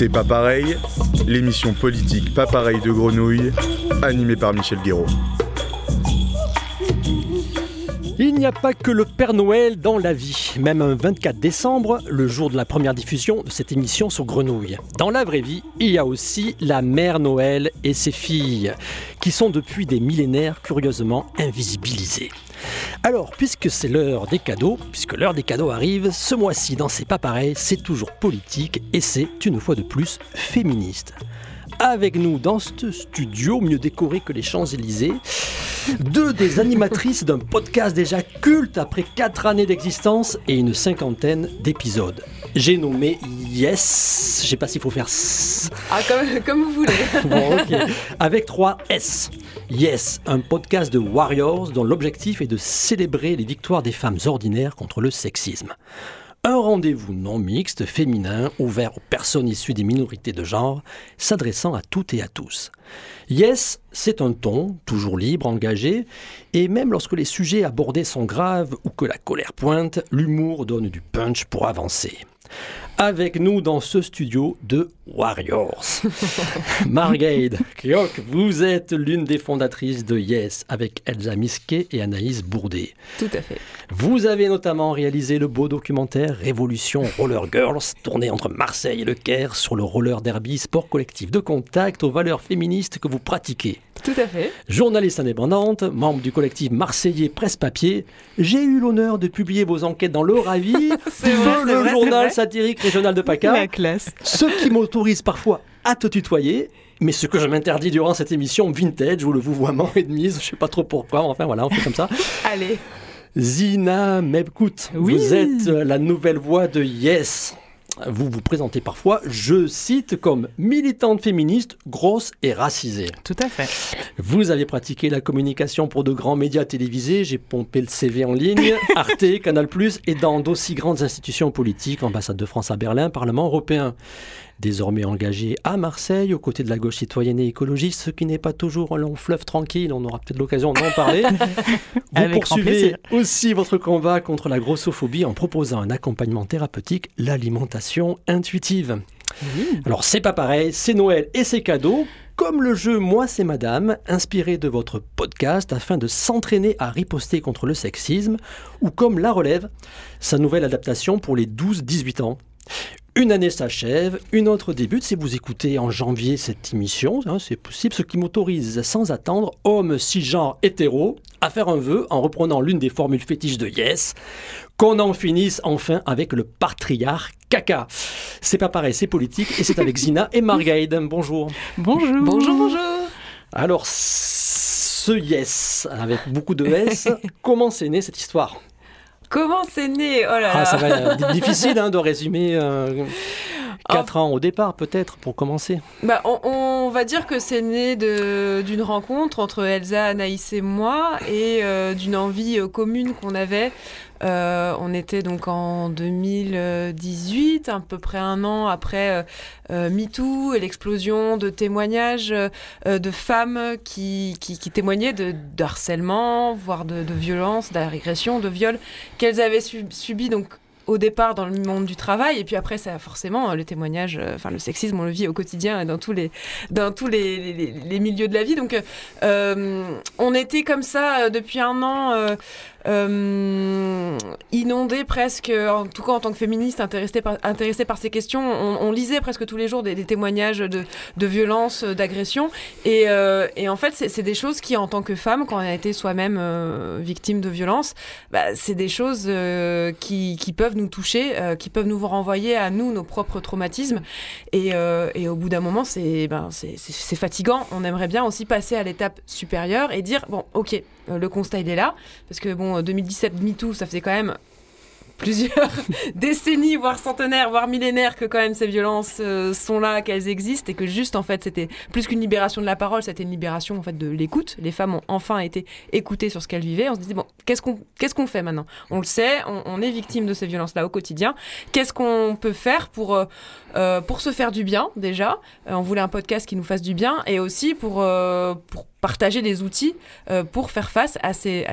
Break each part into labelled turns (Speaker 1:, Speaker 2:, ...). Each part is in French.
Speaker 1: C'est pas pareil, l'émission politique pas pareil de Grenouille, animée par Michel Guéraud.
Speaker 2: Il n'y a pas que le Père Noël dans la vie. Même un 24 décembre, le jour de la première diffusion de cette émission sur Grenouille. Dans la vraie vie, il y a aussi la Mère Noël et ses filles, qui sont depuis des millénaires curieusement invisibilisées. Alors, puisque c'est l'heure des cadeaux, puisque l'heure des cadeaux arrive, ce mois-ci dans C'est pas pareil, c'est toujours politique et c'est une fois de plus féministe. Avec nous dans ce studio, mieux décoré que les Champs-Élysées, deux des animatrices d'un podcast déjà culte après quatre années d'existence et une cinquantaine d'épisodes. J'ai nommé Yes, je sais pas s'il faut faire S.
Speaker 3: Ah, comme, comme vous voulez.
Speaker 2: Bon, ok. Avec trois S. Yes, un podcast de Warriors dont l'objectif est de célébrer les victoires des femmes ordinaires contre le sexisme. Un rendez-vous non mixte, féminin, ouvert aux personnes issues des minorités de genre, s'adressant à toutes et à tous. Yes, c'est un ton, toujours libre, engagé, et même lorsque les sujets abordés sont graves ou que la colère pointe, l'humour donne du punch pour avancer. Avec nous dans ce studio de Warriors. Margade Kyok, vous êtes l'une des fondatrices de Yes avec Elsa Misquet et Anaïs Bourdet.
Speaker 3: Tout à fait.
Speaker 2: Vous avez notamment réalisé le beau documentaire Révolution Roller Girls, tourné entre Marseille et Le Caire sur le roller derby, sport collectif de contact aux valeurs féministes que vous pratiquez.
Speaker 3: Tout à fait.
Speaker 2: Journaliste indépendante, membre du collectif marseillais Presse Papier, j'ai eu l'honneur de publier vos enquêtes dans Le Ravi,
Speaker 3: C'est vrai, c'est
Speaker 2: le
Speaker 3: vrai,
Speaker 2: journal satirique régional de PACA,
Speaker 4: La classe.
Speaker 2: ce qui m'autorise parfois à te tutoyer. Mais ce que je m'interdis durant cette émission vintage où le vouvoiement est de mise, je sais pas trop pourquoi, enfin voilà, on fait comme ça.
Speaker 3: Allez.
Speaker 2: Zina Mebkout,
Speaker 4: Oui.
Speaker 2: vous êtes la nouvelle voix de Yes. Vous vous présentez parfois, je cite, comme militante féministe, grosse et racisée.
Speaker 4: Tout à fait.
Speaker 2: Vous avez pratiqué la communication pour de grands médias télévisés, j'ai pompé le CV en ligne, Arte, Canal+, et dans d'aussi grandes institutions politiques, ambassade de France à Berlin, Parlement européen. Désormais engagé à Marseille, aux côtés de la gauche citoyenne et écologiste, ce qui n'est pas toujours un long fleuve tranquille, on aura peut-être l'occasion d'en parler. Vous
Speaker 4: Avec
Speaker 2: poursuivez aussi votre combat contre la grossophobie en proposant un accompagnement thérapeutique, l'alimentation intuitive. Alors c'est pas pareil, c'est Noël et c'est cadeau, comme le jeu Moi c'est Madame, inspiré de votre podcast afin de s'entraîner à riposter contre le sexisme, ou comme La Relève, sa nouvelle adaptation pour les 12-18 ans. Une année s'achève, une autre débute. Si vous écoutez en janvier cette émission, hein, c'est possible, ce qui m'autorise sans attendre, homme cisgenre hétéro, à faire un vœu en reprenant l'une des formules fétiches de Yes, qu'on en finisse enfin avec le patriarche caca. C'est pas pareil, c'est politique et c'est avec Zina et Margaide. Bonjour.
Speaker 4: Bonjour.
Speaker 3: Bonjour, bonjour.
Speaker 2: Alors, ce Yes, avec beaucoup de S, comment c'est né cette histoire?
Speaker 3: Comment c'est né? Oh là là.
Speaker 2: ah, Ça va être difficile hein, de résumer 4 ans au départ, peut-être, pour commencer.
Speaker 3: Bah, on, on va dire que c'est né d'une rencontre entre Elsa, Anaïs et moi et euh, d'une envie euh, commune qu'on avait. Euh, on était donc en 2018, à peu près un an après euh, euh, MeToo et l'explosion de témoignages de femmes qui, témoignaient de, harcèlement, voire de, de violence, d'agression, de viol qu'elles avaient su- subi donc au départ dans le monde du travail. Et puis après ça forcément le témoignage enfin le sexisme on le vit au quotidien dans tous les dans tous les, milieux de la vie. Donc on était comme ça depuis un an euh, euh, inondé presque, en tout cas en tant que féministe intéressée par, par ces questions, on, on lisait presque tous les jours des, des témoignages de, de violence, euh, d'agression. Et, euh, et en fait, c'est des choses qui, en tant que femme, quand on a été soi-même euh, victime de violence, bah, c'est des choses euh, qui, qui peuvent nous toucher, euh, qui peuvent nous renvoyer à nous, nos propres traumatismes. Et, et au bout d'un moment, c'est ben, fatigant. On aimerait bien aussi passer à l'étape supérieure et dire, bon, ok, le constat, il est là. Parce que, bon, 2017, MeToo, ça faisait quand même plusieurs décennies, voire centenaires, voire millénaires que quand même ces violences euh, sont là, qu'elles existent et que juste en fait c'était plus qu'une libération de la parole, c'était une libération en fait de l'écoute. Les femmes ont enfin été écoutées sur ce qu'elles vivaient. On se disait bon, qu'est-ce qu'on qu'est-ce qu'on fait maintenant? On le sait, on, est victime de ces violences-là au quotidien. Qu'est-ce qu'on peut faire pour euh, euh, pour se faire du bien déjà Euh, On voulait un podcast qui nous fasse du bien et aussi pour euh, partager des outils pour faire face à ces,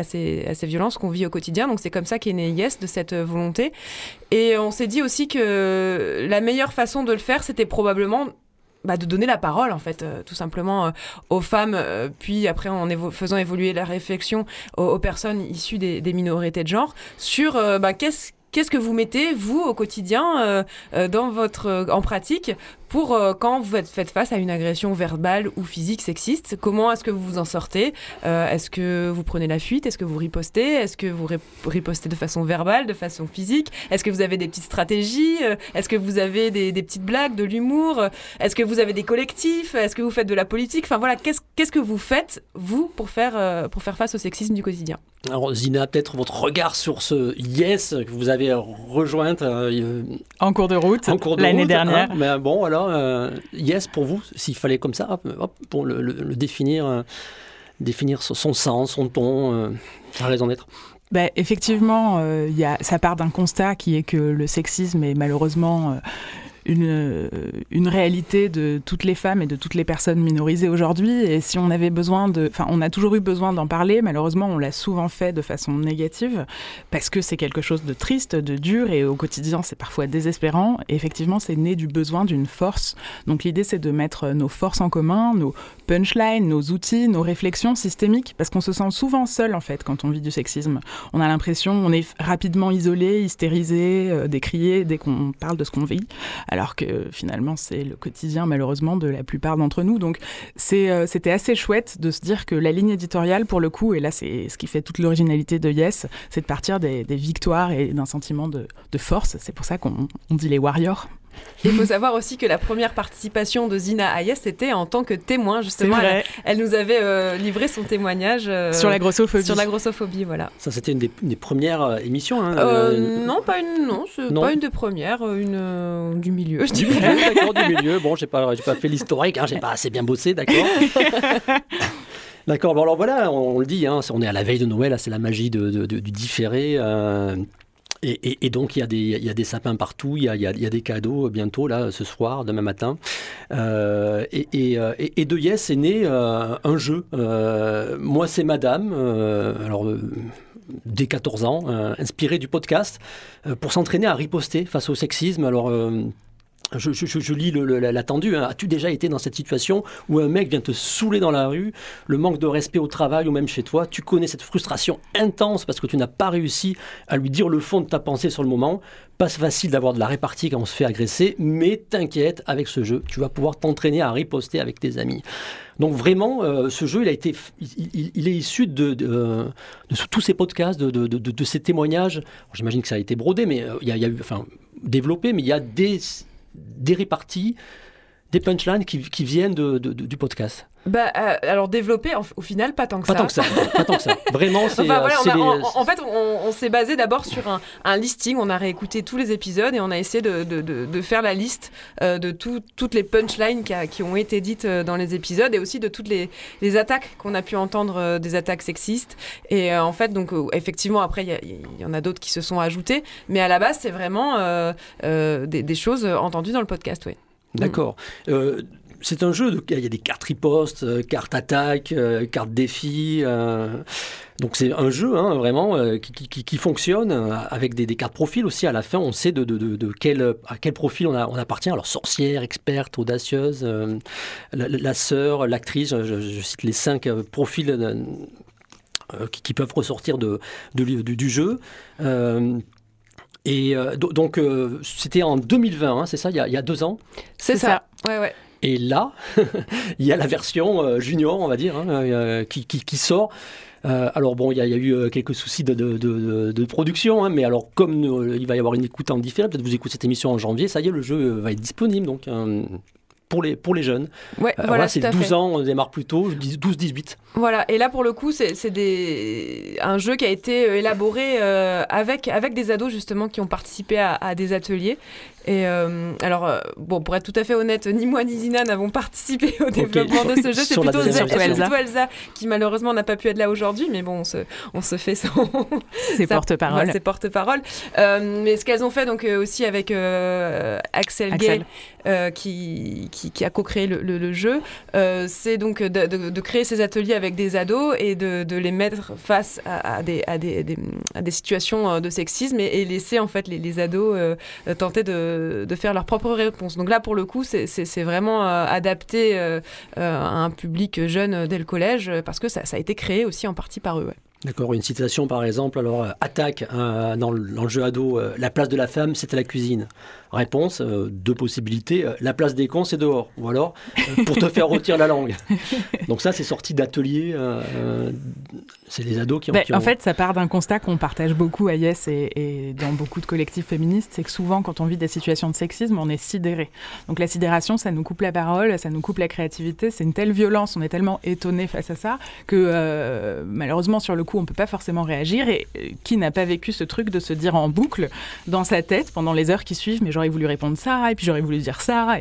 Speaker 3: violences qu'on vit au quotidien. Donc c'est comme ça qu'est né Yes, de cette volonté. Et on s'est dit aussi que la meilleure façon de le faire, c'était probablement bah, de donner la parole en fait tout simplement aux femmes puis après en faisant évoluer la réflexion aux, personnes issues des, des, minorités de genre sur bah, qu'est-ce Qu'est-ce que vous mettez, vous, au quotidien, euh, euh, dans votre, euh, en pratique, pour euh, quand vous faites face à une agression verbale ou physique sexiste. Comment est-ce que vous vous en sortez euh, Est-ce que vous prenez la fuite Est-ce que vous ripostez Est-ce que vous ripostez de façon verbale, de façon physique Est-ce que vous avez des petites stratégies euh, Est-ce que vous avez des, petites blagues, de l'humour Est-ce que vous avez des collectifs Est-ce que vous faites de la politique Enfin voilà, qu'est-ce que vous faites, vous, pour faire, pour faire face au sexisme du quotidien
Speaker 2: alors Zina, peut-être votre regard sur ce Yes que vous avez rejointe
Speaker 4: en cours de route l'année hein. dernière.
Speaker 2: mais bon, alors euh, yes pour vous, s'il fallait comme ça, pour le, définir, euh, définir son sens, son ton, euh, sa raison d'être
Speaker 4: bah, effectivement, y a, ça part d'un constat qui est que le sexisme est malheureusement euh, une réalité de toutes les femmes et de toutes les personnes minorisées aujourd'hui. Et si on avait besoin de. Enfin, on a toujours eu besoin d'en parler. Malheureusement, on l'a souvent fait de façon négative parce que c'est quelque chose de triste, de dur et au quotidien, c'est parfois désespérant. Et effectivement, c'est né du besoin d'une force. Donc, l'idée, c'est de mettre nos forces en commun, nos punchlines, nos outils, nos réflexions systémiques parce qu'on se sent souvent seul en fait quand on vit du sexisme. On a l'impression, on est rapidement isolé, hystérisé, euh, décrié dès qu'on parle de ce qu'on vit alors que finalement c'est le quotidien malheureusement de la plupart d'entre nous. Donc euh, c'était assez chouette de se dire que la ligne éditoriale pour le coup, et là c'est ce qui fait toute l'originalité de Yes, c'est de partir des, victoires et d'un sentiment de force. C'est pour ça qu'on dit les warriors.
Speaker 3: Il faut savoir aussi que la première participation de Zina Hayes c'était en tant que témoin, justement. Elle, nous avait euh, livré son témoignage
Speaker 4: euh, sur la grossophobie.
Speaker 3: Sur la grossophobie, voilà.
Speaker 2: Ça, c'était une des, premières euh, émissions. Hein,
Speaker 3: non, pas une, non, pas une des premières, une du milieu.
Speaker 2: Je du milieu, d'accord, du milieu. Bon, j'ai pas, pas fait l'historique, hein, j'ai pas assez bien bossé, d'accord. D'accord, bon alors voilà, on, le dit, hein, on est à la veille de Noël, c'est la magie de, du différé. Et, donc il y, a des, sapins partout, il y a, des cadeaux bientôt, là, ce soir, demain matin. Euh, et, et, de Yes est né euh, un jeu. Euh, moi, c'est Madame, alors dès 14 ans, inspiré du podcast, pour s'entraîner à riposter face au sexisme. Alors je, lis l'attendu. Hein. As-tu déjà été dans cette situation où un mec vient te saouler dans la rue, le manque de respect au travail ou même chez toi Tu connais cette frustration intense parce que tu n'as pas réussi à lui dire le fond de ta pensée sur le moment? Pas facile d'avoir de la répartie quand on se fait agresser, mais t'inquiète, avec ce jeu, tu vas pouvoir t'entraîner à riposter avec tes amis. Donc vraiment, euh, ce jeu, il, a été, il, est issu de, de, tous ces podcasts, de, ces témoignages. J'imagine que ça a été brodé, mais euh, il y a eu, enfin, développé, mais il y a des des réparties, des punchlines qui, qui viennent de, du podcast
Speaker 3: bah, euh, alors développer, au final, pas tant que
Speaker 2: pas Tant que ça pas tant que ça. Vraiment, c'est. Enfin,
Speaker 3: euh, en, fait, on, s'est basé d'abord sur un, listing. On a réécouté tous les épisodes et on a essayé de, de, de, faire la liste euh, de toutes les punchlines qui, qui, ont été dites dans les épisodes et aussi de toutes les, les attaques qu'on a pu entendre, des attaques sexistes. Et en fait, donc, effectivement, après, il y, en a d'autres qui se sont ajoutées. Mais à la base, c'est vraiment des, des, choses entendues dans le podcast, oui.
Speaker 2: D'accord c'est un jeu, il y a des cartes riposte, euh, cartes attaque, euh, cartes défi. Euh, donc c'est un jeu hein, vraiment qui, fonctionne avec des, cartes profil aussi. À la fin, on sait de, quel, à quel profil on, appartient. Alors sorcière, experte, audacieuse, la, sœur, l'actrice. Je, cite les cinq profils qui, peuvent ressortir de, du, jeu. Et donc, c'était en 2020, hein, c'est ça, il y, a, il y, a, deux ans?
Speaker 3: C'est ça. ça. Ouais, ouais.
Speaker 2: Et là, il y a la version euh, junior, on va dire, hein, euh, qui, qui, sort. Euh, alors bon, il y, a eu quelques soucis de, de, de, production, hein, mais alors comme il va y avoir une écoute en différé, peut-être vous écoutez cette émission en janvier, ça y est, le jeu va être disponible. Donc pour les, pour les jeunes.
Speaker 3: Ouais, voilà, voilà
Speaker 2: c'est 12 ans, on démarre plus tôt, 12-18.
Speaker 3: Voilà, et là pour le coup, c'est un jeu qui a été élaboré avec, avec des ados justement qui ont participé à, à des ateliers. Et euh, alors, euh, bon, pour être tout à fait honnête, ni moi ni Zina n'avons participé au développement de ce jeu. C'est plutôt, Elsa. qui malheureusement n'a pas pu être là aujourd'hui, mais bon, on se, on se fait son...
Speaker 4: ses porte-parole.
Speaker 3: ses porte-parole. Euh, mais ce qu'elles ont fait donc aussi avec Axel, Gay, qui, qui, a co-créé le, jeu, c'est donc de, créer ces ateliers avec des ados et de, les mettre face à, des, situations de sexisme et, laisser en fait les, ados tenter de, faire leur propre réponse. Donc là, pour le coup, c'est vraiment adapté à un public jeune dès le collège parce que ça, a été créé aussi en partie par eux.
Speaker 2: D'accord, une citation par exemple, alors euh, attaque euh, dans, le, jeu ado, euh, la place de la femme c'était la cuisine. Réponse, deux possibilités, la place des cons c'est dehors, ou alors pour te faire retirer la langue. Donc ça c'est sorti d'atelier, c'est les ados qui,
Speaker 4: ont,
Speaker 2: ben,
Speaker 4: En fait ça part d'un constat qu'on partage beaucoup à Yes et, dans beaucoup de collectifs féministes, c'est que souvent quand on vit des situations de sexisme on est sidéré. Donc la sidération ça nous coupe la parole, ça nous coupe la créativité, c'est une telle violence, on est tellement étonné face à ça que malheureusement sur le coup, on peut pas forcément réagir. Et euh, qui n'a pas vécu ce truc de se dire en boucle dans sa tête pendant les heures qui suivent, mais j'aurais voulu répondre ça, et puis j'aurais voulu dire ça.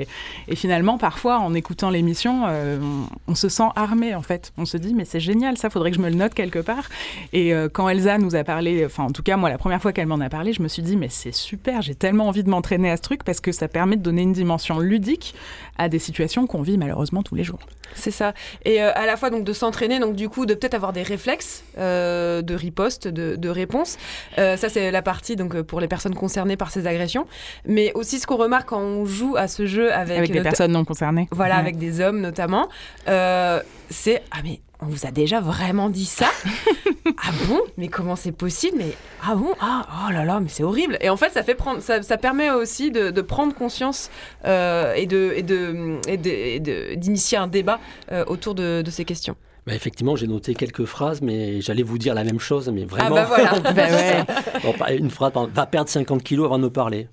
Speaker 4: Et, finalement, parfois, en écoutant l'émission, euh, on, se sent armé, en fait. On se dit, mais c'est génial, ça, faudrait que je me le note quelque part. Et euh, quand Elsa nous a parlé, enfin, en tout cas, moi, la première fois qu'elle m'en a parlé, je me suis dit, mais c'est super, j'ai tellement envie de m'entraîner à ce truc parce que ça permet de donner une dimension ludique à des situations qu'on vit malheureusement tous les jours.
Speaker 3: C'est ça. Et à la fois donc de s'entraîner, donc du coup de peut-être avoir des réflexes euh, de riposte, de, réponse. Euh, ça, c'est la partie donc pour les personnes concernées par ces agressions. Mais aussi, ce qu'on remarque quand on joue à ce jeu avec,
Speaker 4: avec des personnes non concernées.
Speaker 3: Voilà, avec des hommes notamment, euh, c'est ah mais on vous a déjà vraiment dit ça Ah bon? Mais comment c'est possible? Mais ah bon? Ah oh là là, mais c'est horrible. Et en fait, ça fait prendre, ça, permet aussi de, prendre conscience et de et de d'initier un débat autour de ces questions.
Speaker 2: Bah, effectivement, j'ai noté quelques phrases, mais j'allais vous dire la même chose, mais vraiment.
Speaker 3: Ah bah voilà.
Speaker 2: Bah une phrase, va perdre 50 kilos avant de nous parler.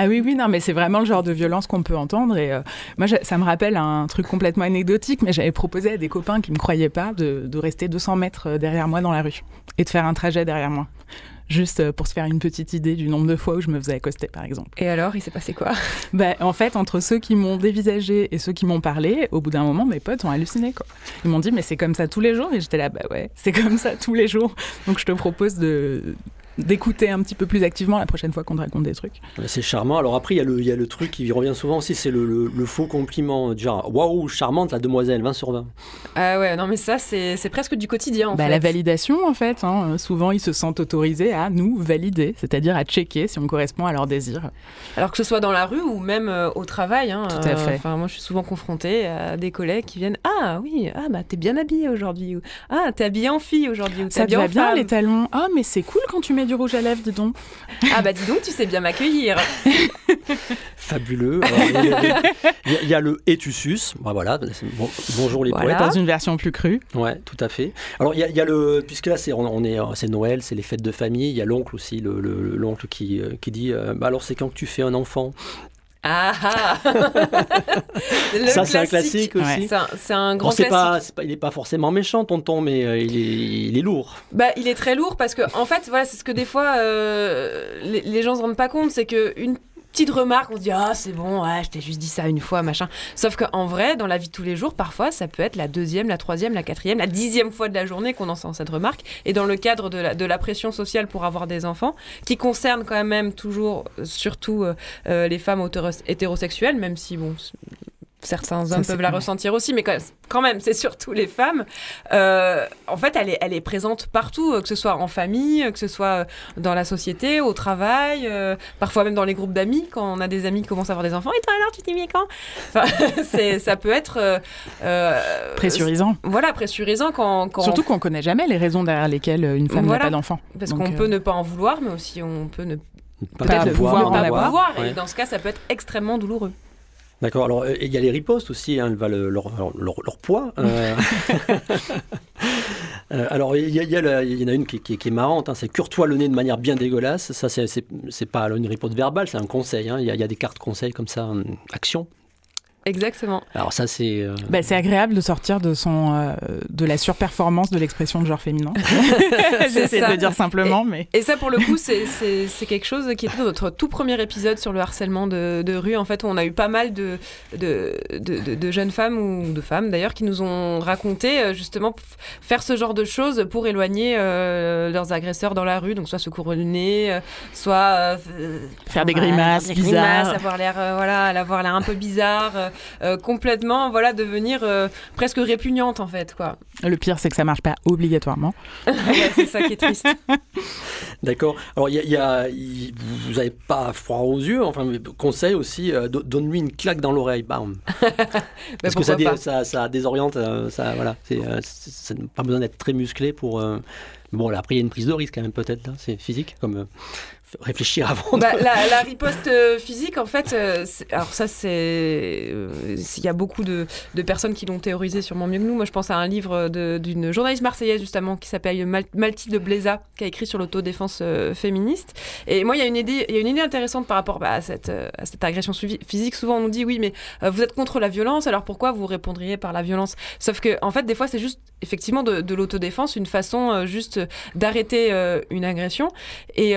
Speaker 4: Ah oui, oui, non, mais c'est vraiment le genre de violence qu'on peut entendre. Et euh, moi, ça me rappelle un truc complètement anecdotique, mais j'avais proposé à des copains qui ne me croyaient pas de, de, rester 200 mètres euh, derrière moi dans la rue et de faire un trajet derrière moi juste euh, pour se faire une petite idée du nombre de fois où je me faisais accoster, par exemple.
Speaker 3: Et alors, il s'est passé quoi?
Speaker 4: Ben, En fait, entre ceux qui m'ont dévisagé et ceux qui m'ont parlé, au bout d'un moment, mes potes ont halluciné. Quoi. Ils m'ont dit, mais c'est comme ça tous les jours Et j'étais là, bah ouais, c'est comme ça tous les jours. Donc je te propose de, d'écouter un petit peu plus activement la prochaine fois qu'on te raconte des trucs.
Speaker 2: C'est charmant. Alors après, il y, a le, y a le truc qui revient souvent aussi, c'est le, faux compliment. Genre, waouh, charmante la demoiselle, 20 sur 20.
Speaker 3: Ah ouais, non mais ça, c'est presque du quotidien en
Speaker 4: bah,
Speaker 3: fait.
Speaker 4: La validation en fait. Hein. Souvent, ils se sentent autorisés à nous valider, c'est-à-dire à checker si on correspond à leurs désirs.
Speaker 3: Alors que ce soit dans la rue ou même euh, au travail. Hein,
Speaker 4: Tout à fait.
Speaker 3: Enfin, moi, je suis souvent confrontée à des collègues qui viennent Ah oui, ah bah t'es bien habillée aujourd'hui. Ah, t'es habillée en fille aujourd'hui.
Speaker 4: Ça te va bien les talons? Ah, mais c'est cool quand tu mets du rouge à lèvres, dis donc.
Speaker 3: Ah bah dis donc, tu sais bien m'accueillir.
Speaker 2: Fabuleux. Il y, a le et tu suces. Bah, voilà. bonjour les poètes.
Speaker 4: Dans une version plus crue.
Speaker 2: Ouais, tout à fait. Alors il y, a le puisque là c'est on, est c'est Noël, c'est les fêtes de famille. Il y a l'oncle aussi, le l'oncle qui euh, qui dit euh, bah, alors c'est quand que tu fais un enfant?
Speaker 3: Ah, ah.
Speaker 2: Ça, c'est un classique aussi.
Speaker 3: C'est un, grand classique.
Speaker 2: Pas, il n'est pas forcément méchant, tonton, mais euh, il, est, il, est, lourd.
Speaker 3: Bah, il est très lourd parce que, en fait, voilà, c'est ce que des fois euh, les, les, gens ne se rendent pas compte, c'est qu'une petite remarque, on se dit ah c'est bon, ouais, je t'ai juste dit ça une fois, machin. Sauf qu'en vrai, dans la vie de tous les jours, parfois, ça peut être la deuxième, la troisième, la quatrième, la dixième fois de la journée qu'on entend cette remarque. Et dans le cadre de la, pression sociale pour avoir des enfants, qui concerne quand même toujours, surtout euh, euh, les femmes hétérosexuelles, même si bon, certains hommes peuvent la ressentir aussi, mais quand même, c'est surtout les femmes. Euh, en fait, elle est, elle est présente partout, euh, que ce soit en famille, euh, que ce soit dans la société, au travail, parfois même dans les groupes d'amis, quand on a des amis qui commencent à avoir des enfants. Et toi alors, tu t'y mets quand? Enfin, Ça peut être...
Speaker 4: pressurisant.
Speaker 3: Voilà, pressurisant quand...
Speaker 4: Surtout qu'on ne connaît jamais les raisons derrière lesquelles une femme n'a pas d'enfant.
Speaker 3: Parce qu'on peut ne pas en vouloir, mais aussi on peut ne peut-être pouvoir, en avoir. Et dans ce cas, ça peut être extrêmement douloureux.
Speaker 2: D'accord. Alors, euh, il y a les ripostes aussi, hein, leur, leur, poids. Euh. Alors, il y, y, en a une qui, qui, est marrante, hein, c'est cure-toi le nez de manière bien dégueulasse. Ça, c'est pas une riposte verbale, c'est un conseil. Hein. Il y, y, a des cartes conseils comme ça, action.
Speaker 3: Exactement.
Speaker 2: Alors ça c'est. Euh,
Speaker 4: bah, c'est agréable de sortir de son euh, de la surperformance de l'expression de genre féminin. J'essaie de le dire simplement,
Speaker 3: et,
Speaker 4: mais.
Speaker 3: Et ça pour le coup c'est, c'est, quelque chose qui était dans notre tout premier épisode sur le harcèlement de, de, rue. En fait, on a eu pas mal de de, de, de jeunes femmes ou de femmes d'ailleurs qui nous ont raconté euh, justement faire ce genre de choses pour éloigner leurs agresseurs dans la rue. Donc soit se couronner, le nez, soit
Speaker 4: faire des grimaces, bizarres,
Speaker 3: avoir l'air voilà, avoir l'air un peu bizarre. Complètement, voilà, devenir presque répugnante en fait, quoi.
Speaker 5: Le pire, c'est que ça marche pas obligatoirement.
Speaker 3: c'est ça qui est triste.
Speaker 2: D'accord. Alors, il y a, vous n'avez pas froid aux yeux. Enfin, conseil aussi, donne-lui une claque dans l'oreille. Bam. Parce que ça, ça, ça, désoriente. ça, voilà, n'a pas besoin d'être très musclé pour. bon, là, après, il y a une prise de risque quand même, peut-être. C'est physique, comme réfléchir avant.
Speaker 3: Bah, la, riposte euh, physique, en fait, euh, alors ça, c'est. Euh, il y a beaucoup de, de, personnes qui l'ont théorisé sûrement mieux que nous. Moi, je pense à un livre d'une journaliste marseillaise, justement, qui s'appelle Malti de Bleza, qui a écrit sur l'autodéfense féministe. Et moi, il y, a une idée, il y a une idée intéressante par rapport bah, à, cette, à cette agression physique. Souvent, on nous dit oui, mais vous êtes contre la violence, alors pourquoi vous répondriez par la violence? Sauf que, en fait, des fois, c'est juste, effectivement, de, de l'autodéfense, une façon juste d'arrêter une agression. Et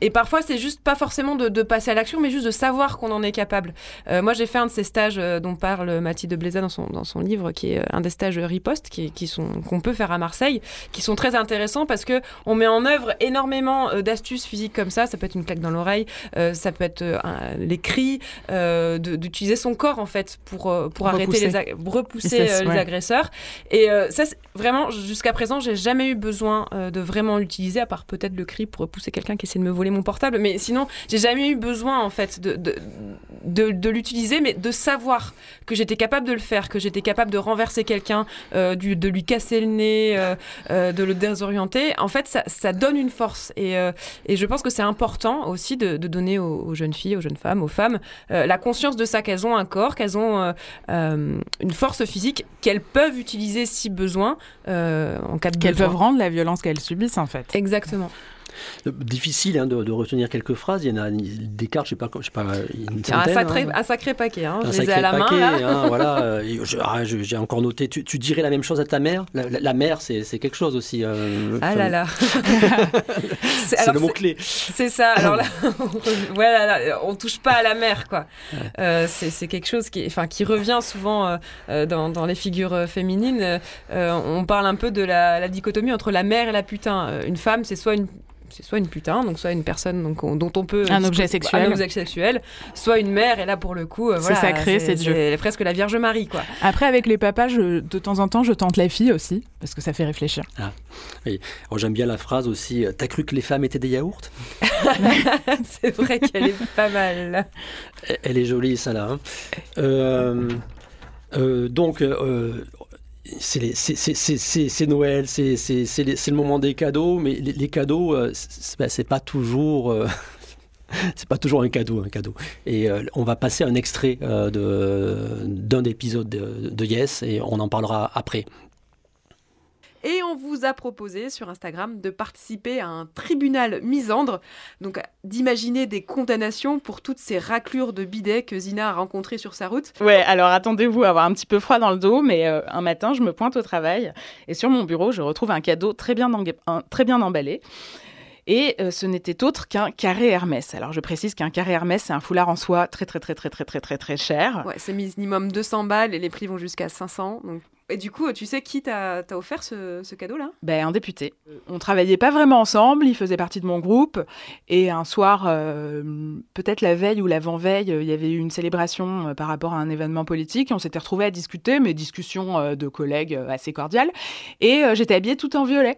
Speaker 3: et parfois, c'est juste pas forcément de, passer à l'action, mais juste de savoir qu'on en est capable. Euh, moi, j'ai fait un de ces stages euh, dont parle Mathilde Bleza dans son, dans son livre, qui est euh, un des stages riposte, qui, qui sont qu'on peut faire à Marseille, qui sont très intéressants parce que on met en œuvre énormément d'astuces physiques comme ça. Ça peut être une claque dans l'oreille, ça peut être les cris, d'utiliser son corps en fait pour pour arrêter les repousser les agresseurs. Et ça, vraiment, jusqu'à présent, j'ai jamais eu besoin de vraiment l'utiliser, à part peut-être le cri pour repousser quelqu'un qui essaie de me voler mon portable, mais sinon, j'ai jamais eu besoin, en fait, de, de, de, l'utiliser, mais de savoir que j'étais capable de le faire, que j'étais capable de renverser quelqu'un, euh, de lui casser le nez, euh, euh, de le désorienter. En fait, ça, ça donne une force. Et, et je pense que c'est important aussi de, donner aux, jeunes filles, aux jeunes femmes, aux femmes, la conscience de ça, qu'elles ont un corps, qu'elles ont une force physique qu'elles peuvent utiliser si besoin en cas de
Speaker 5: Qu'elles peuvent rendre la violence qu'elles subissent, en fait.
Speaker 3: Exactement.
Speaker 2: Difficile hein, de, retenir quelques phrases. Il y en a des cartes, je sais pas, je sais pas une
Speaker 3: centaine, un, sacré,
Speaker 2: hein.
Speaker 3: un sacré paquet. Hein.
Speaker 2: Je les ai à la paquet, main. Voilà. Ah, j'ai encore noté. Tu, dirais la même chose à ta mère? La, mère, c'est quelque chose aussi.
Speaker 3: Euh, ah là là.
Speaker 2: c'est le mot clé.
Speaker 3: C'est ça. Alors là, voilà, on touche pas à la mère, quoi. Euh, c'est quelque chose qui, enfin, qui revient souvent euh, dans, dans, les figures féminines. on parle un peu de la, la dichotomie entre la mère et la putain. Une femme, c'est soit une c'est soit une putain, donc soit une personne donc, dont on peut
Speaker 5: un objet sexuel,
Speaker 3: un objet sexuel, soit une mère. Et là, pour le coup, euh,
Speaker 5: c'est sacré, c'est Dieu.
Speaker 3: C'est presque la Vierge Marie, quoi.
Speaker 5: Après, avec les papas, je, de temps en temps, je tente la fille aussi, parce que ça fait réfléchir.
Speaker 2: Ah, oui. Oh, j'aime bien la phrase aussi. Euh, t'as cru que les femmes étaient des yaourts?
Speaker 3: C'est vrai qu'elle est pas mal.
Speaker 2: Elle est jolie, ça là. Hein. Euh, donc, c'est Noël, c'est le moment des cadeaux, mais les, cadeaux, euh, c'est pas toujours. Euh, c'est pas toujours un cadeau, un cadeau. Et euh, on va passer un extrait d'un épisode de, de Yes et on en parlera après.
Speaker 3: Et on vous a proposé sur Instagram de participer à un tribunal misandre, donc d'imaginer des condamnations pour toutes ces raclures de bidet que Zina a rencontrées sur sa route.
Speaker 4: Ouais, alors attendez-vous à avoir un petit peu froid dans le dos, mais euh, un matin, je me pointe au travail et sur mon bureau, je retrouve un cadeau très bien, très bien emballé. Et euh, ce n'était autre qu'un carré Hermès. Alors je précise qu'un carré Hermès, c'est un foulard en soie très très très très très très très très cher.
Speaker 3: Ouais, c'est minimum 200 balles et les prix vont jusqu'à 500. Donc et du coup, tu sais qui t'a offert ce, cadeau-là?
Speaker 4: Ben, Un député. On travaillait pas vraiment ensemble, il faisait partie de mon groupe. Et un soir, euh, peut-être la veille ou l'avant-veille, il y avait eu une célébration euh, par rapport à un événement politique. on s'était retrouvés à discuter, mais discussions euh, de collègues assez cordiales. Et j'étais habillée tout en violet.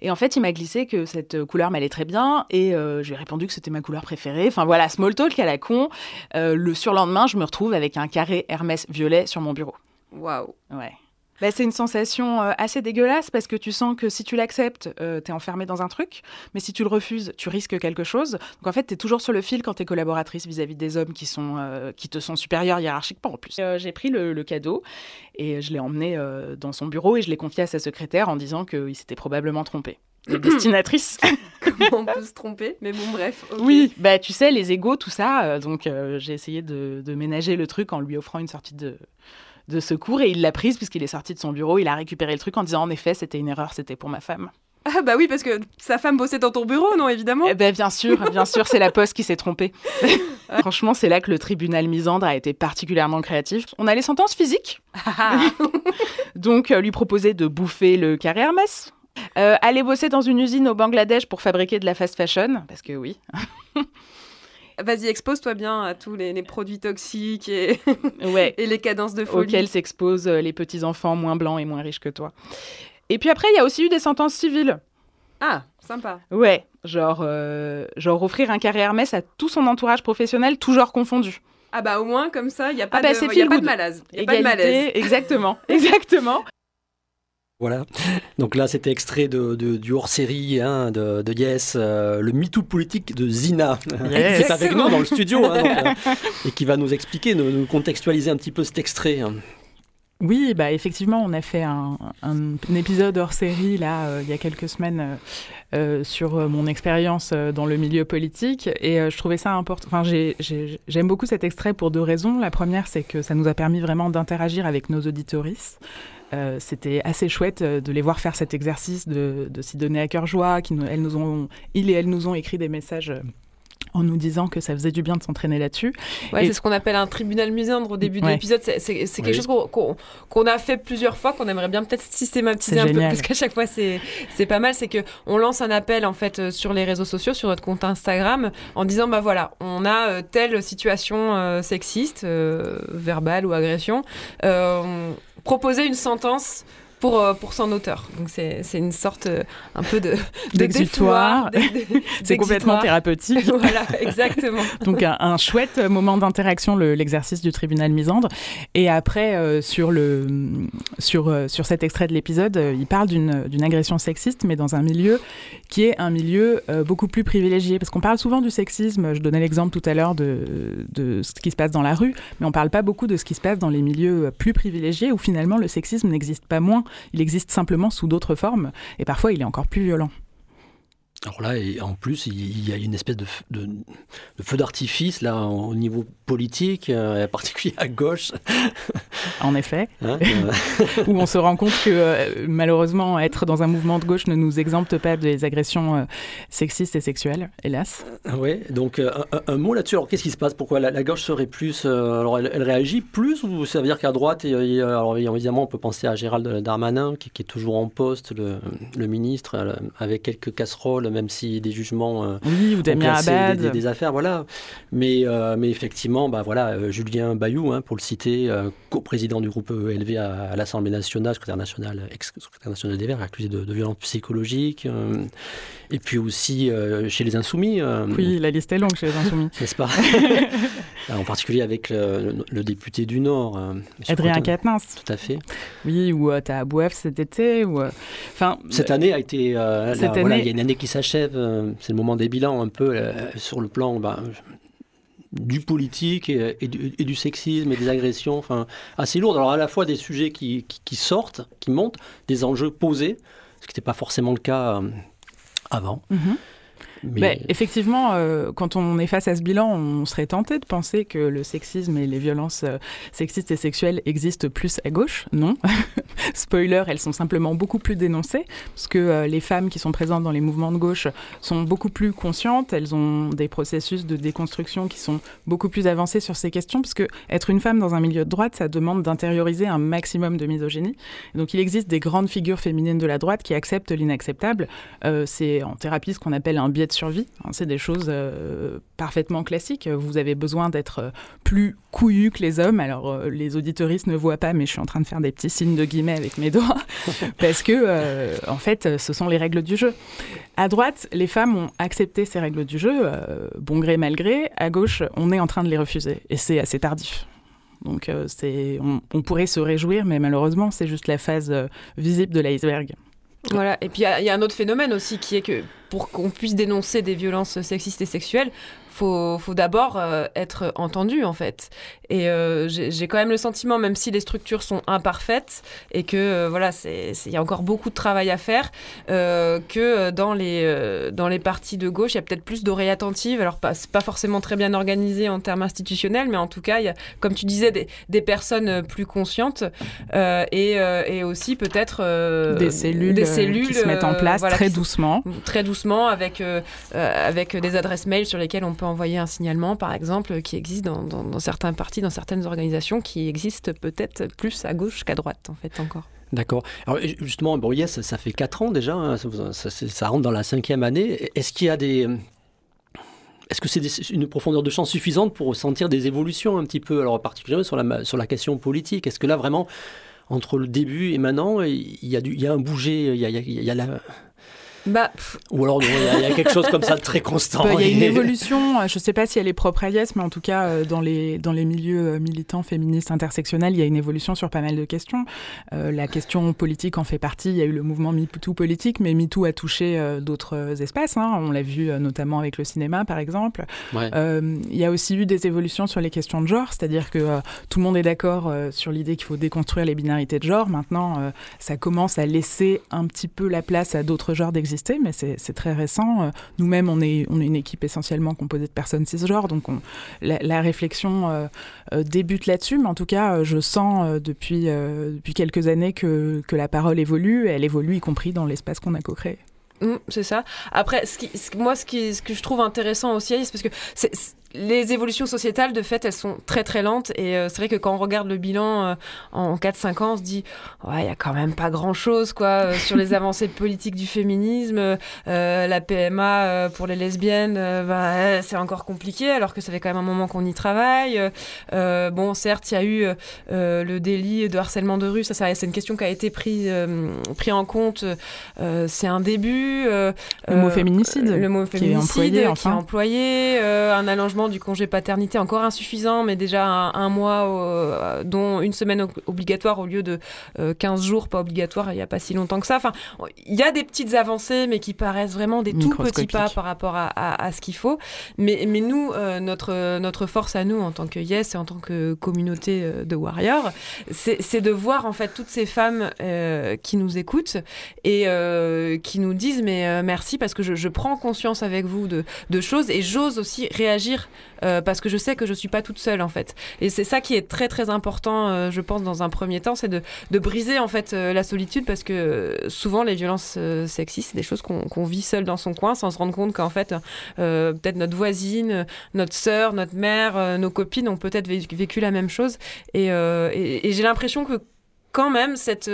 Speaker 4: Et en fait, il m'a glissé que cette couleur m'allait très bien. Et je lui ai répondu que c'était ma couleur préférée. Enfin voilà, small talk à la con. le surlendemain, je me retrouve avec un carré Hermès violet sur mon bureau.
Speaker 3: Waouh.
Speaker 4: Ouais. Bah, c'est une sensation euh, assez dégueulasse parce que tu sens que si tu l'acceptes, euh, tu es enfermé dans un truc, mais si tu le refuses, tu risques quelque chose. Donc en fait, tu es toujours sur le fil quand tu es collaboratrice vis-à-vis des hommes qui, sont, euh, qui te sont supérieurs hiérarchiquement en plus. j'ai pris le, cadeau et je l'ai emmené dans son bureau et je l'ai confié à sa secrétaire en disant qu'il s'était probablement trompé. La destinatrice.
Speaker 3: Comment on peut se tromper? Mais bon, bref.
Speaker 4: Oui, bah tu sais, les égaux, tout ça. donc j'ai essayé de, de ménager le truc en lui offrant une sortie de de secours et il l'a prise puisqu'il est sorti de son bureau, il a récupéré le truc en disant en effet c'était une erreur, c'était pour ma femme.
Speaker 3: Ah bah oui parce que sa femme bossait dans ton bureau non évidemment.
Speaker 4: Eh ben bien sûr, bien sûr c'est la poste qui s'est trompée. Franchement c'est là que le tribunal misandre a été particulièrement créatif. On a les sentences physiques, donc euh, lui proposer de bouffer le carré Hermès. Euh, aller bosser dans une usine au Bangladesh pour fabriquer de la fast fashion, parce que oui.
Speaker 3: Vas-y, expose-toi bien à tous les, produits toxiques et,
Speaker 6: ouais.
Speaker 3: et les cadences de folie.
Speaker 6: Auxquels s'exposent les petits-enfants moins blancs et moins riches que toi. Et puis après, il y a aussi eu des sentences civiles.
Speaker 3: Ah, sympa.
Speaker 6: Ouais, genre, euh, genre offrir un carré Hermès à tout son entourage professionnel, tout genre confondu.
Speaker 3: Ah bah au moins comme ça, il n'y a, pas,
Speaker 6: ah bah,
Speaker 3: de, y a pas de malaise. Y a pas de malaise.
Speaker 6: Exactement, exactement.
Speaker 2: Voilà. Donc là, c'était extrait de, du hors-série hein, de, de, Yes, euh, le MeToo politique de Zina, qui est avec nous dans le studio hein, euh, et qui va nous expliquer, nous, nous, contextualiser un petit peu cet extrait. Hein.
Speaker 4: Oui, bah effectivement, on a fait un, épisode hors série là euh, il y a quelques semaines euh, euh, sur mon expérience dans le milieu politique et je trouvais ça important. Enfin, j'aime beaucoup cet extrait pour deux raisons. La première, c'est que ça nous a permis vraiment d'interagir avec nos auditoristes. C'était assez chouette de les voir faire cet exercice, de, de s'y donner à cœur joie. Qui, elles nous ont, ils et elles nous ont écrit des messages en nous disant que ça faisait du bien de s'entraîner là-dessus.
Speaker 3: Ouais, c'est ce qu'on appelle un tribunal musendre au début de l'épisode. C'est quelque chose qu'on a fait plusieurs fois, qu'on aimerait bien peut-être systématiser un peu, parce qu'à chaque fois c'est pas mal. C'est que on lance un appel en fait euh, sur les réseaux sociaux, sur notre compte Instagram, en disant bah voilà, on a euh, telle situation euh, sexiste, verbale ou agression. proposer une sentence pour, euh, pour son auteur. Donc c'est une sorte euh, un peu de
Speaker 4: d'exutoire. c'est complètement thérapeutique.
Speaker 3: voilà, exactement.
Speaker 4: Donc un, chouette moment d'interaction, l'exercice du tribunal misandre. Et après, euh, sur, le, sur, sur cet extrait de l'épisode, il parle d'une agression sexiste, mais dans un milieu qui est un milieu beaucoup plus privilégié. Parce qu'on parle souvent du sexisme, je donnais l'exemple tout à l'heure de, de ce qui se passe dans la rue, mais on parle pas beaucoup de ce qui se passe dans les milieux plus privilégiés, où finalement le sexisme n'existe pas moins il existe simplement sous d'autres formes, et parfois il est encore plus violent.
Speaker 2: Alors là, et en plus, il y a une espèce de, feu d'artifice là au niveau politique, euh, en particulier à gauche.
Speaker 4: En effet, hein, euh. où on se rend compte que euh, malheureusement, être dans un mouvement de gauche ne nous exempte pas des agressions sexistes et sexuelles, hélas.
Speaker 2: Oui, donc un, mot là-dessus. Alors qu'est-ce qui se passe? Pourquoi la, gauche serait plus Alors elle, réagit plus ou ça veut dire qu'à droite, alors évidemment, on peut penser à Gérald Darmanin qui, est toujours en poste, le, le ministre, avec quelques casseroles même si des jugements euh,
Speaker 4: oui, ou Damien Abad.
Speaker 2: Des, des, affaires, voilà. Mais, euh, mais effectivement, bah, voilà, euh, Julien Bayou, hein, pour le citer, co-président du groupe élevé à, l'Assemblée nationale, secrétaire national, ex-secrétaire national des Verts, accusé de, de violences psychologiques. et puis aussi chez les Insoumis.
Speaker 4: oui, la liste est longue chez les Insoumis.
Speaker 2: N'est-ce pas? En particulier avec le, député du Nord.
Speaker 4: Adrien Quatennens.
Speaker 2: Tout à fait.
Speaker 4: Oui, ou tu as Bouef cet été. Ou,
Speaker 2: enfin, cette année a été. cette année... il y a une année qui s'achève euh, c'est le moment des bilans un peu euh, sur le plan bah, du politique et, du, sexisme et des agressions, enfin assez lourdes. Alors à la fois des sujets qui, sortent, qui montent, des enjeux posés, ce qui n'était pas forcément le cas euh, avant.
Speaker 4: Mm-hmm. Effectivement, euh, quand on est face à ce bilan, on serait tenté de penser que le sexisme et les violences euh, sexistes et sexuelles existent plus à gauche. Non. Spoiler, elles sont simplement beaucoup plus dénoncées, parce que euh, les femmes qui sont présentes dans les mouvements de gauche sont beaucoup plus conscientes, elles ont des processus de déconstruction qui sont beaucoup plus avancés sur ces questions, parce que être une femme dans un milieu de droite, ça demande d'intérioriser un maximum de misogynie. Donc il existe des grandes figures féminines de la droite qui acceptent l'inacceptable. C'est en thérapie ce qu'on appelle un biais de survie. Hein, c'est des choses euh, parfaitement classiques. Vous avez besoin d'être euh, plus couillu que les hommes. Alors, euh, les auditoristes ne voient pas, mais je suis en train de faire des petits signes de guillemets avec mes doigts, parce que, en fait, ce sont les règles du jeu. À droite, les femmes ont accepté ces règles du jeu, bon gré, mal gré. À gauche, on est en train de les refuser, et c'est assez tardif. Donc, c'est, on, on, pourrait se réjouir, mais malheureusement, c'est juste la phase visible de l'iceberg.
Speaker 3: Voilà, et puis il y, a un autre phénomène aussi qui est que pour qu'on puisse dénoncer des violences sexistes et sexuelles, faut, faut d'abord euh, être entendu en fait. Et euh, j'ai quand même le sentiment, même si les structures sont imparfaites et que euh, voilà, il y a encore beaucoup de travail à faire, que dans les, dans les partis de gauche, il y a peut-être plus d'oreilles attentives. Alors pas, pas forcément très bien organisé en termes institutionnels, mais en tout cas, il y a, comme tu disais, des, des personnes plus conscientes et, et aussi peut-être
Speaker 4: des cellules,
Speaker 3: des cellules
Speaker 4: qui se mettent en place très doucement,
Speaker 3: très doucement avec avec des adresses mail sur lesquelles on peut envoyer un signalement, par exemple, qui existe dans, certains partis, dans certaines organisations, qui existent peut-être plus à gauche qu'à droite, en fait, encore.
Speaker 2: D'accord. Alors justement, bon, yes, ça fait 4 ans déjà, hein, ça, rentre dans la cinquième année. Est-ce qu'il y a des... est-ce que c'est une profondeur de champ suffisante pour ressentir des évolutions un petit peu, alors particulièrement sur la, question politique? Est-ce que là, vraiment, entre le début et maintenant, il y a, un bouger, il y il y a la,
Speaker 3: bah,
Speaker 2: Ou alors il y, a quelque chose comme ça de très constant.
Speaker 4: Bah, il y a une évolution, euh, je ne sais pas si elle est propre à Yes, mais en tout cas euh, dans les, dans les milieux euh, militants, féministes, intersectionnels, il y a une évolution sur pas mal de questions. la question politique en fait partie, il y a eu le mouvement MeToo politique, mais MeToo a touché d'autres espaces, hein. on l'a vu notamment avec le cinéma par exemple. il y a aussi eu des évolutions sur les questions de genre, c'est-à-dire que tout le monde est d'accord sur l'idée qu'il faut déconstruire les binarités de genre. Maintenant, ça commence à laisser un petit peu la place à d'autres genres mais c'est très récent. Euh, nous-mêmes, on est, on une équipe essentiellement composée de personnes cisgenres, donc la, réflexion euh, euh, débute là-dessus, mais en tout cas, je sens depuis, quelques années que, la parole évolue, elle évolue y compris dans l'espace qu'on a co-créé.
Speaker 3: Mmh, c'est ça. Après, moi, ce, ce que je trouve intéressant aussi, c'est parce que c'est les évolutions sociétales, de fait, elles sont très très lentes. Et euh, c'est vrai que quand on regarde le bilan euh, en 4-5 ans, on se dit, ouais, il y a quand même pas grand chose quoi, euh, sur les avancées politiques du féminisme. la PMA pour les lesbiennes, bah, c'est encore compliqué, alors que ça fait quand même un moment qu'on y travaille. bon, certes, il y a eu le délit de harcèlement de rue, ça, ça c'est une question qui a été prise pris en compte. c'est un début.
Speaker 4: le mot féminicide.
Speaker 3: Le mot féminicide qui est employé, qui est employé un allongement du congé paternité encore insuffisant, mais déjà un, mois, euh, dont une semaine obligatoire au lieu de 15 euh, jours pas obligatoire il n'y a pas si longtemps que ça. Enfin, il y a des petites avancées, mais qui paraissent vraiment des tout petits pas par rapport à, ce qu'il faut. Mais, mais nous, euh, notre, notre force à nous, en tant que Yes et en tant que communauté de Warriors, c'est de voir en fait toutes ces femmes qui nous écoutent et qui nous disent mais merci parce que je, je, prends conscience avec vous de, de choses et j'ose aussi réagir euh, parce que je sais que je suis pas toute seule en fait. Et c'est ça qui est très très important, euh, je pense, dans un premier temps, c'est de, briser en fait euh, la solitude parce que souvent les violences sexistes, c'est des choses qu'on vit seul dans son coin sans se rendre compte qu'en fait peut-être notre voisine, notre sœur, notre mère, nos copines ont peut-être vécu la même chose. et j'ai l'impression que quand même cette,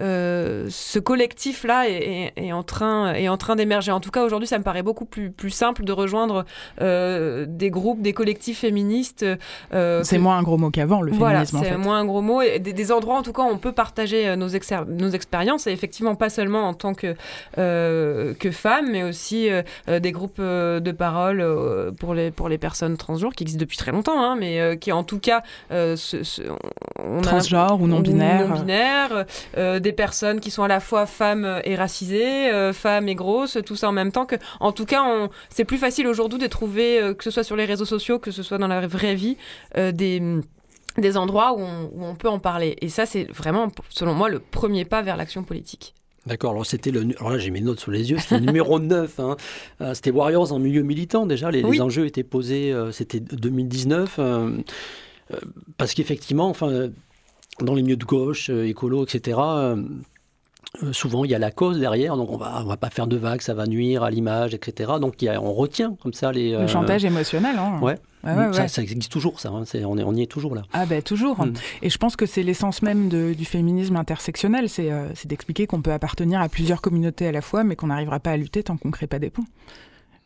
Speaker 3: euh, ce collectif-là est, en train, est en train d'émerger. En tout cas, aujourd'hui, ça me paraît beaucoup plus, plus simple de rejoindre euh, des groupes, des collectifs féministes.
Speaker 4: Euh, c'est moins un gros mot qu'avant, le
Speaker 3: voilà,
Speaker 4: féminisme.
Speaker 3: c'est moins un gros mot. Et des, endroits, en tout cas, où on peut partager nos, nos expériences, et effectivement, pas seulement en tant que, que femme, mais aussi des groupes de parole pour, les, pour les personnes transgenres qui existent depuis très longtemps, hein, mais qui, en tout cas,
Speaker 4: on transgenre ou non-binaire
Speaker 3: euh, des personnes qui sont à la fois femmes et racisées, euh, femmes et grosses, tout ça en même temps. Que, en tout cas, c'est plus facile aujourd'hui de trouver, euh, que ce soit sur les réseaux sociaux, que ce soit dans la vraie vie, des des endroits où on, peut en parler. Et ça, c'est vraiment, selon moi, le premier pas vers l'action politique.
Speaker 2: D'accord, alors c'était le. Alors là, j'ai mes notes sous les yeux, c'était le numéro 9. Hein. c'était Warriors en milieu militant déjà, les, les enjeux étaient posés, c'était 2019. parce qu'effectivement, enfin dans les milieux de gauche, euh, écolo, etc., euh, euh, souvent il y a la cause derrière, donc on va, on va pas faire de vagues, ça va nuire à l'image, etc. Donc il y a, on retient comme ça les.
Speaker 4: Le chantage émotionnel, hein.
Speaker 2: Ouais. ça, existe toujours, ça. Hein. on, est, on y est toujours là.
Speaker 4: Ah ben toujours. Mm. Et je pense que c'est l'essence même du féminisme intersectionnel, c'est d'expliquer qu'on peut appartenir à plusieurs communautés à la fois, mais qu'on n'arrivera pas à lutter tant qu'on ne crée pas des ponts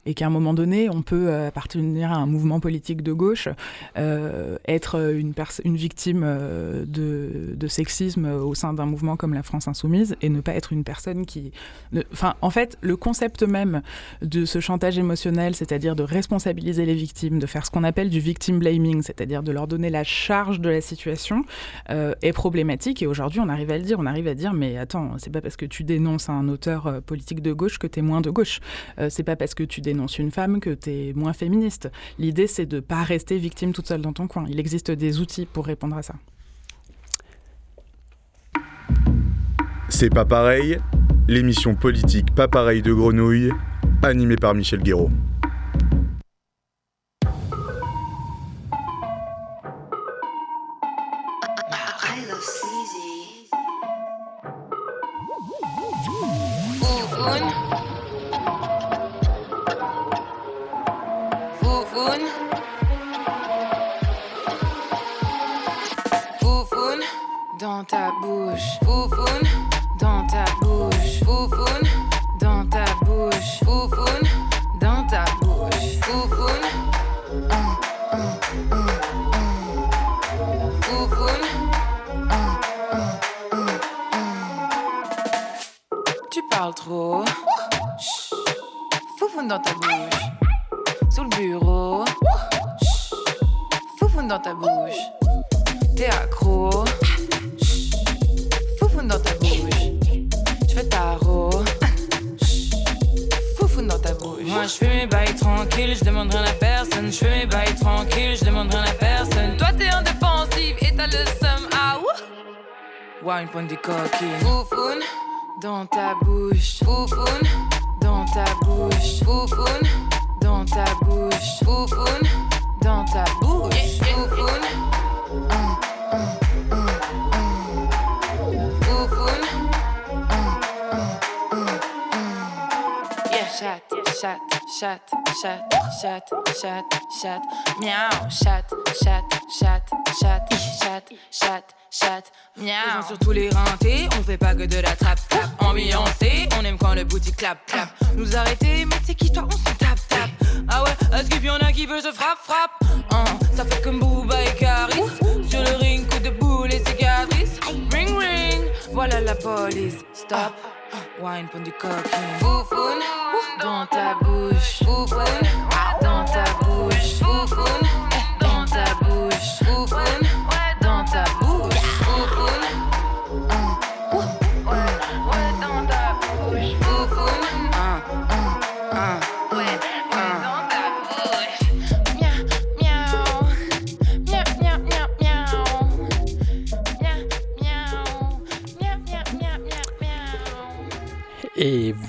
Speaker 4: et qu'à un moment donné, on peut euh, appartenir à un mouvement politique de gauche, euh, être une, une victime euh, de, sexisme au sein d'un mouvement comme la France Insoumise et ne pas être une personne qui... Enfin, en fait, le concept même de ce chantage émotionnel, c'est-à-dire de responsabiliser les victimes, de faire ce qu'on appelle du victim blaming, c'est-à-dire de leur donner la charge de la situation, est problématique. Et aujourd'hui, on arrive à le dire. On arrive à dire, mais attends, c'est pas parce que tu dénonces un auteur politique de gauche que tu es moins de gauche. c'est pas parce que tu dénonces dénonces une femme que tu es moins féministe. L'idée, c'est de ne pas rester victime toute seule dans ton coin. Il existe des outils pour répondre à ça.
Speaker 1: C'est pas pareil, l'émission politique Pas pareil de Grenouille, animée par Michel Guéraud.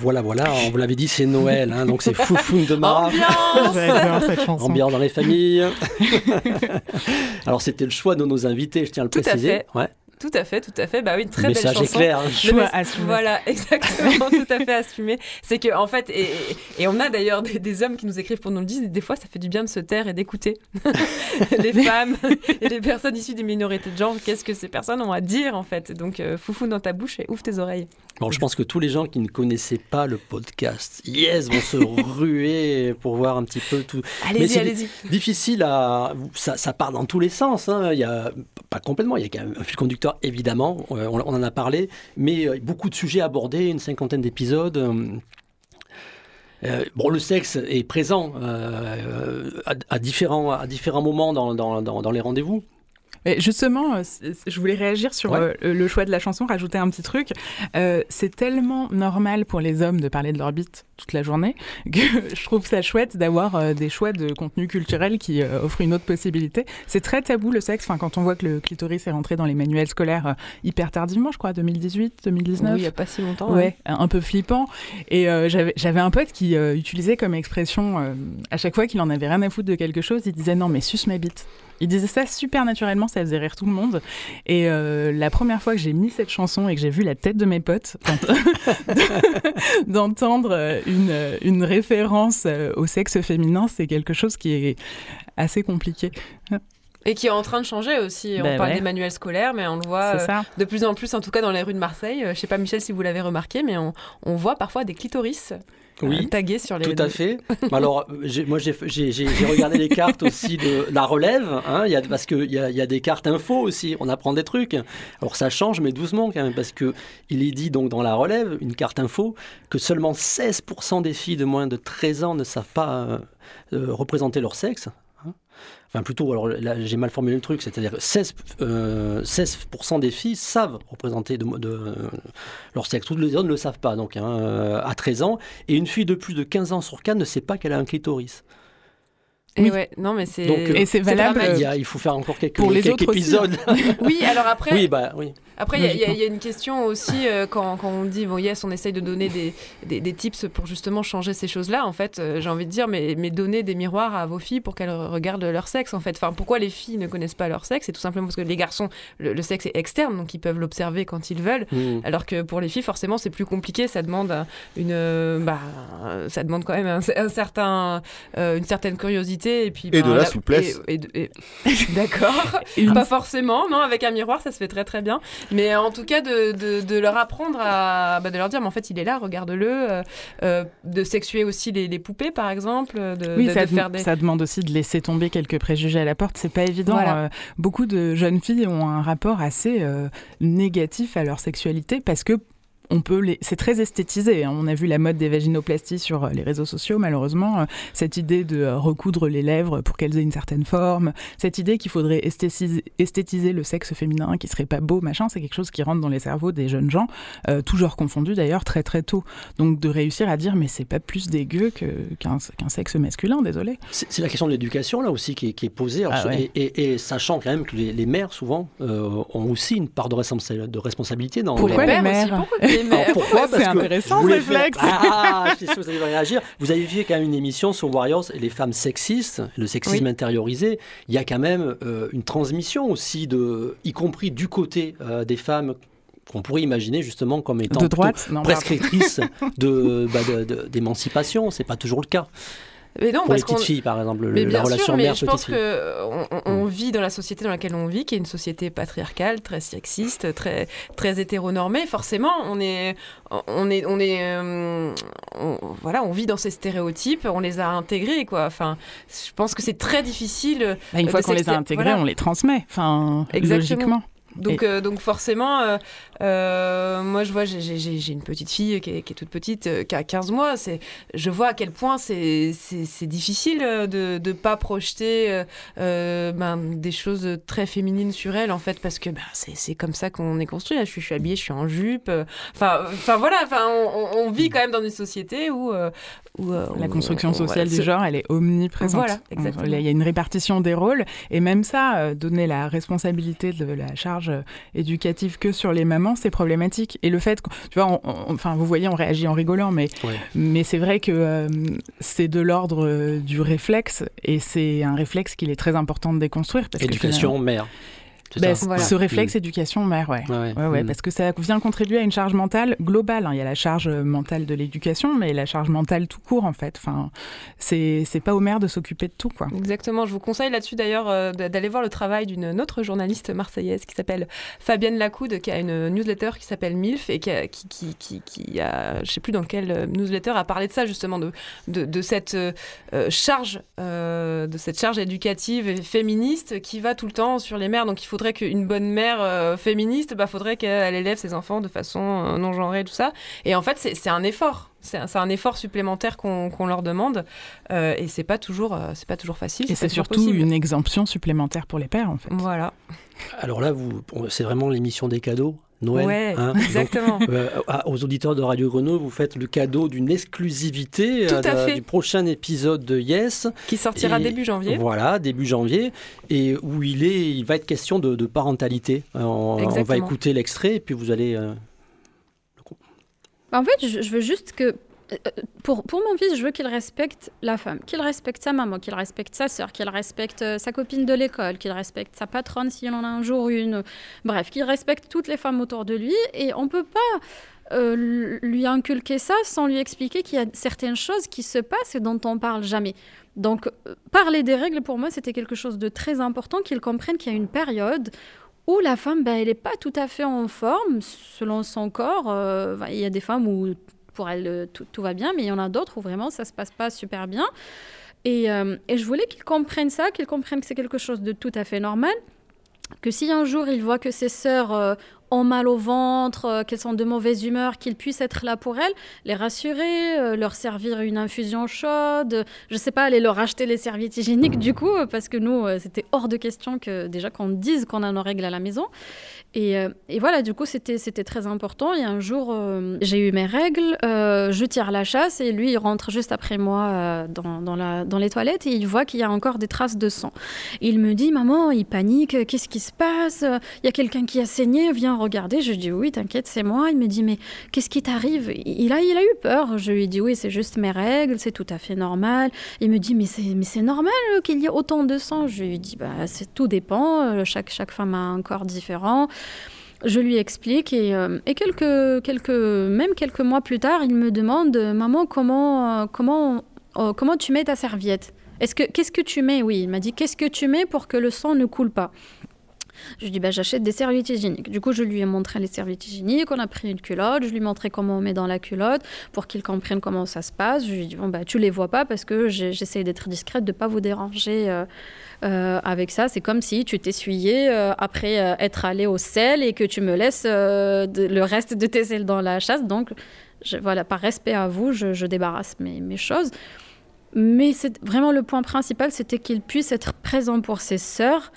Speaker 7: Voilà,
Speaker 2: voilà, on vous l'avait dit, c'est Noël, hein, donc c'est Foufoune de
Speaker 4: cette chanson.
Speaker 2: Ambiance dans les familles. Alors c'était le choix de nos invités, je tiens à le
Speaker 3: Tout à
Speaker 2: préciser.
Speaker 3: fait.
Speaker 2: Ouais.
Speaker 3: Tout à fait, tout à fait. Bah oui, une très
Speaker 2: le
Speaker 3: belle chanson.
Speaker 2: clair. hein.
Speaker 4: Choix assumé.
Speaker 3: Voilà, exactement, tout à fait assumé. C'est que en fait, et, et- on a d'ailleurs des, des hommes qui nous écrivent pour nous le dire. Des fois, ça fait du bien de se taire et d'écouter les femmes et les personnes issues des minorités de genre. Qu'est-ce que ces personnes ont à dire en fait? Donc, euh, foufou dans ta bouche et ouvre tes oreilles.
Speaker 2: Bon, je pense que tous les gens qui ne connaissaient pas le podcast, yes, vont se ruer pour voir un petit peu tout.
Speaker 3: Allez-y, allez-y.
Speaker 2: Difficile à. Ça, ça part dans tous les sens. hein. Il y a, pas complètement, il y a quand même un fil conducteur, évidemment, euh, on, on en a parlé, mais euh, beaucoup de sujets abordés, une cinquantaine d'épisodes. euh, bon, le sexe est présent euh, à, à différents, à différents moments dans, dans, dans, dans les rendez-vous.
Speaker 4: Mais justement, je voulais réagir sur
Speaker 2: Ouais.
Speaker 4: le choix de la chanson, rajouter un petit truc. Euh, c'est tellement normal pour les hommes de parler de leur bite toute la journée que je trouve ça chouette d'avoir euh, des choix de contenu culturel qui euh, offrent une autre possibilité. C'est très tabou le sexe. Enfin, quand on voit que le clitoris est rentré dans les manuels scolaires euh, hyper tardivement, je crois, 2018, 2019.
Speaker 3: Oui, il n'y a pas si longtemps.
Speaker 4: Ouais, un peu flippant. Et euh, j'avais un pote qui utilisait comme expression, à chaque fois qu'il en avait rien à foutre de quelque chose, il disait non, mais suce ma bite. Il disait ça super naturellement, ça faisait rire tout le monde. Et euh, la première fois que j'ai mis cette chanson et que j'ai vu la tête de mes potes, d'ent- d'entendre une, référence euh, au sexe féminin, c'est quelque chose qui est assez compliqué.
Speaker 3: Et qui est en train de changer aussi.
Speaker 4: Ben
Speaker 3: on parle
Speaker 4: ouais.
Speaker 3: des manuels scolaires, mais on le voit euh, de plus en plus, en tout cas dans les rues de Marseille. Euh, Je sais pas, Michel, si vous l'avez remarqué, mais on, on voit parfois des clitoris euh,
Speaker 2: Oui.
Speaker 3: tagués sur les.
Speaker 2: Tout à fait. Alors, moi, j'ai- regardé les cartes aussi de la relève, hein, il y a, parce qu'il y a, il y a des cartes info aussi, on apprend des trucs. Alors, ça change, mais doucement quand même, parce que il est dit donc dans la relève, une carte info, que seulement 16% des filles de moins de 13 ans ne savent pas euh, euh, représenter leur sexe. Enfin, plutôt, alors là, j'ai mal formulé le truc, c'est-à-dire que 16, euh, 16% des filles savent représenter leur sexe. Toutes les autres ne le savent pas, donc, hein, euh, à 13 ans. Et une fille de plus de 15 ans sur 4 ne sait pas qu'elle a un clitoris.
Speaker 3: Et
Speaker 4: Oui.
Speaker 3: ouais, non, mais c'est.
Speaker 2: Euh,
Speaker 4: Et c'est valable
Speaker 2: Il, y a- il faut faire encore quelques,
Speaker 4: pour les
Speaker 2: quelques
Speaker 4: autres
Speaker 2: épisodes.
Speaker 3: Oui, alors après,
Speaker 2: oui, bah oui.
Speaker 3: Après, il y a- y, y une question aussi euh, quand, quand on dit, bon, yes, on essaye de donner des, des, des tips pour justement changer ces choses-là. En fait, euh, j'ai envie de dire, mais, mais donner des miroirs à vos filles pour qu'elles regardent leur sexe, en fait. Enfin, pourquoi les filles ne connaissent pas leur sexe? C'est tout simplement parce que les garçons, le, le sexe est externe, donc ils peuvent l'observer quand ils veulent.
Speaker 2: Mm.
Speaker 3: Alors que pour les filles, forcément, c'est plus compliqué. Ça demande un- une, euh, bah, euh, ça demande quand même un, un certain, euh, une certaine curiosité et puis
Speaker 1: Et de la
Speaker 3: la-
Speaker 1: souplesse.
Speaker 3: et- et de- et- D'accord. Pas forcément, non. Avec un miroir, ça se fait très très bien. Mais en tout cas, de, de, de leur apprendre à, bah, de leur dire, mais en fait, il est là, regarde-le. euh, euh, de sexuer aussi les, les poupées, par exemple. De,
Speaker 4: Oui,
Speaker 3: de-
Speaker 4: ça,
Speaker 3: de faire des.
Speaker 4: ça demande aussi de laisser tomber quelques préjugés à la porte. C'est pas évident.
Speaker 3: Voilà.
Speaker 4: Euh, beaucoup de jeunes filles ont un rapport assez euh, négatif à leur sexualité parce que on peut les... c'est très esthétisé. Hein. On a vu la mode des vaginoplasties sur euh, les réseaux sociaux, malheureusement. Euh, cette idée de euh, recoudre les lèvres pour qu'elles aient une certaine forme, cette idée qu'il faudrait esthétiser, le sexe féminin, qui serait pas beau, machin, c'est quelque chose qui rentre dans les cerveaux des jeunes gens, toujours confondus d'ailleurs très très tôt. Donc de réussir à dire mais c'est pas plus dégueu qu'un sexe masculin, désolé.
Speaker 2: C'est la question de l'éducation là aussi qui est, posée, ah et, sachant quand même que les, mères souvent ont aussi une part de, responsabilité dans.
Speaker 4: Pourquoi les mères
Speaker 2: pourquoi
Speaker 4: C'est intéressant ce réflexe.
Speaker 2: Ah, je suis sûr que vous allez réagir. Vous avez vu quand même une émission sur Warriors et les femmes sexistes, le sexisme intériorisé. Il y a quand même euh, une transmission aussi, de, y compris du côté euh, des femmes qu'on pourrait imaginer justement comme étant
Speaker 4: de droite,
Speaker 2: prescriptrices de, bah, d'émancipation. C'est pas toujours le cas. Mais non, pour les petites filles, par exemple,
Speaker 3: mais la relation sûr, mais je pense qu'on on vit dans la société dans laquelle on vit, qui est une société patriarcale, très sexiste, très, très hétéronormée. Forcément, on est, on est, on est, euh, voilà, on vit dans ces stéréotypes, on les a intégrés, quoi. Enfin, je pense que c'est très difficile.
Speaker 4: Bah, une fois qu'on les a intégrés, on les transmet, enfin, logiquement.
Speaker 3: Donc, euh, donc forcément, euh, euh, moi je vois, j'ai une petite fille qui est, toute petite, qui a 15 mois. Je vois à quel point c'est difficile de ne pas projeter ben, des choses très féminines sur elle, en fait, parce que ben, c'est comme ça qu'on est construit. Je suis, habillée, je suis en jupe. Enfin, voilà, on, vit quand même dans une société où... où
Speaker 4: La construction sociale du genre, elle est omniprésente.
Speaker 3: Voilà, exactement.
Speaker 4: Il y a une répartition des rôles, et même ça, donner la responsabilité de la charge euh, éducative que sur les mamans, c'est problématique. Et le fait, tu vois, enfin, vous voyez, on réagit en rigolant, mais, mais c'est vrai que euh, c'est de l'ordre euh, du réflexe, et c'est un réflexe qu'il est très important de déconstruire.
Speaker 2: Parce Éducation mère.
Speaker 4: Ben, ce réflexe éducation mère, ouais. Ouais, ouais. Mm. Parce que ça vient contribuer à une charge mentale globale. Hein. Il y a la charge mentale de l'éducation, mais la charge mentale tout court, en fait. Enfin, c'est pas aux mères de s'occuper de tout, quoi.
Speaker 3: Exactement. Je vous conseille là-dessus, d'ailleurs, euh, d'aller voir le travail d'une autre journaliste marseillaise qui s'appelle Fabienne Lacoude, qui a une newsletter qui s'appelle MILF et qui, a, qui, qui, qui, a, je sais plus dans quelle euh, newsletter, a parlé de ça, justement, de, de, de cette euh, charge, de cette charge éducative et féministe qui va tout le temps sur les mères. Donc, il faudrait qu'une bonne mère euh, féministe, bah, faudrait qu'elle élève ses enfants de façon euh, non genrée, tout ça. Et en fait, c'est un effort. C'est un, effort supplémentaire qu'on leur demande. Euh, et c'est pas, toujours, c'est pas toujours facile.
Speaker 4: Et c'est surtout une exemption supplémentaire pour les pères, en fait.
Speaker 3: Voilà.
Speaker 2: Alors là, c'est vraiment l'émission des cadeaux Noël.
Speaker 3: hein exactement.
Speaker 2: Euh, aux auditeurs de Radio Grenoble, vous faites le cadeau d'une exclusivité
Speaker 3: euh,
Speaker 2: du prochain épisode de Yes.
Speaker 3: Qui sortira début janvier.
Speaker 2: Voilà, début janvier. Et où il, est, il va être question de, parentalité. Euh, on, va écouter l'extrait et puis vous allez.
Speaker 8: En fait, je veux juste que pour, pour, mon fils, je veux qu'il respecte la femme, qu'il respecte sa maman, qu'il respecte sa sœur, qu'il respecte euh, sa copine de l'école, qu'il respecte sa patronne s'il en a un jour une. Bref, qu'il respecte toutes les femmes autour de lui. Et on ne peut pas euh, lui inculquer ça sans lui expliquer qu'il y a certaines choses qui se passent et dont on parle jamais. Donc, euh, parler des règles, pour moi, c'était quelque chose de très important, qu'il comprenne qu'il y a une période où la femme, ben, elle n'est pas tout à fait en forme selon son corps. Il y a des femmes où pour elle, euh, tout, va bien, mais il y en a d'autres où vraiment ça se passe pas super bien. Et, euh, et je voulais qu'ils comprennent ça, qu'ils comprennent que c'est quelque chose de tout à fait normal que si un jour il voit que ses sœurs euh, ont mal au ventre, euh, qu'elles sont de mauvaise humeur, qu'il puisse être là pour elles, les rassurer, euh, leur servir une infusion chaude, je sais pas, aller leur acheter les serviettes hygiéniques du coup, parce que nous, c'était hors de question que déjà qu'on dise qu'on a nos règles à la maison. Et, et voilà, du coup, c'était très important. Et un jour, j'ai eu mes règles, je tire la chasse et lui, il rentre juste après moi dans, dans, la, dans les toilettes et il voit qu'il y a encore des traces de sang. Il me dit, maman, il panique, qu'est-ce qui se passe? Il y a quelqu'un qui a saigné, viens regarder. Je dis oui, t'inquiète, c'est moi. Il me dit mais qu'est-ce qui t'arrive? Il a, il a eu peur. Je lui dis oui, c'est juste mes règles, c'est tout à fait normal. Il me dit mais c'est, mais c'est normal qu'il y ait autant de sang. Je lui dis bah c'est tout dépend. Euh, chaque, chaque femme a un corps différent. Je lui explique et, euh, et, quelques, quelques, même quelques mois plus tard, il me demande Maman, comment, comment, euh, comment tu mets ta serviette? Est-ce que, Qu'est-ce que tu mets? Oui, il m'a dit Qu'est-ce que tu mets pour que le sang ne coule pas? Je lui dis, bah, j'achète des serviettes hygiéniques. Du coup, je lui ai montré les serviettes hygiéniques, on a pris une culotte, je lui ai montré comment on met dans la culotte pour qu'il comprenne comment ça se passe. Je lui ai dit, bon, bah, tu les vois pas parce que j'essaie d'être discrète, de pas vous déranger. Euh, euh, avec ça, c'est comme si tu t'essuyais euh, après être allé au sel et que tu me laisses le reste de tes ailes dans la chasse. Donc, je, voilà, par respect à vous, je, débarrasse mes, mes choses. Mais c'est vraiment le point principal, c'était qu'il puisse être présent pour ses sœurs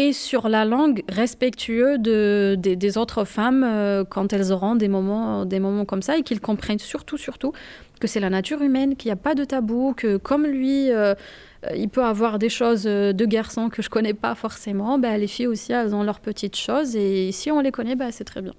Speaker 8: et sur la langue respectueux de, des, autres femmes euh, quand elles auront des moments, des moments comme ça et qu'ils comprennent surtout, surtout que c'est la nature humaine, qu'il n'y a pas de tabou, que comme lui, euh, il peut avoir des choses de garçons que je connais pas forcément, bah, les filles aussi, elles ont leurs petites choses et si on les connaît, bah, c'est très bien.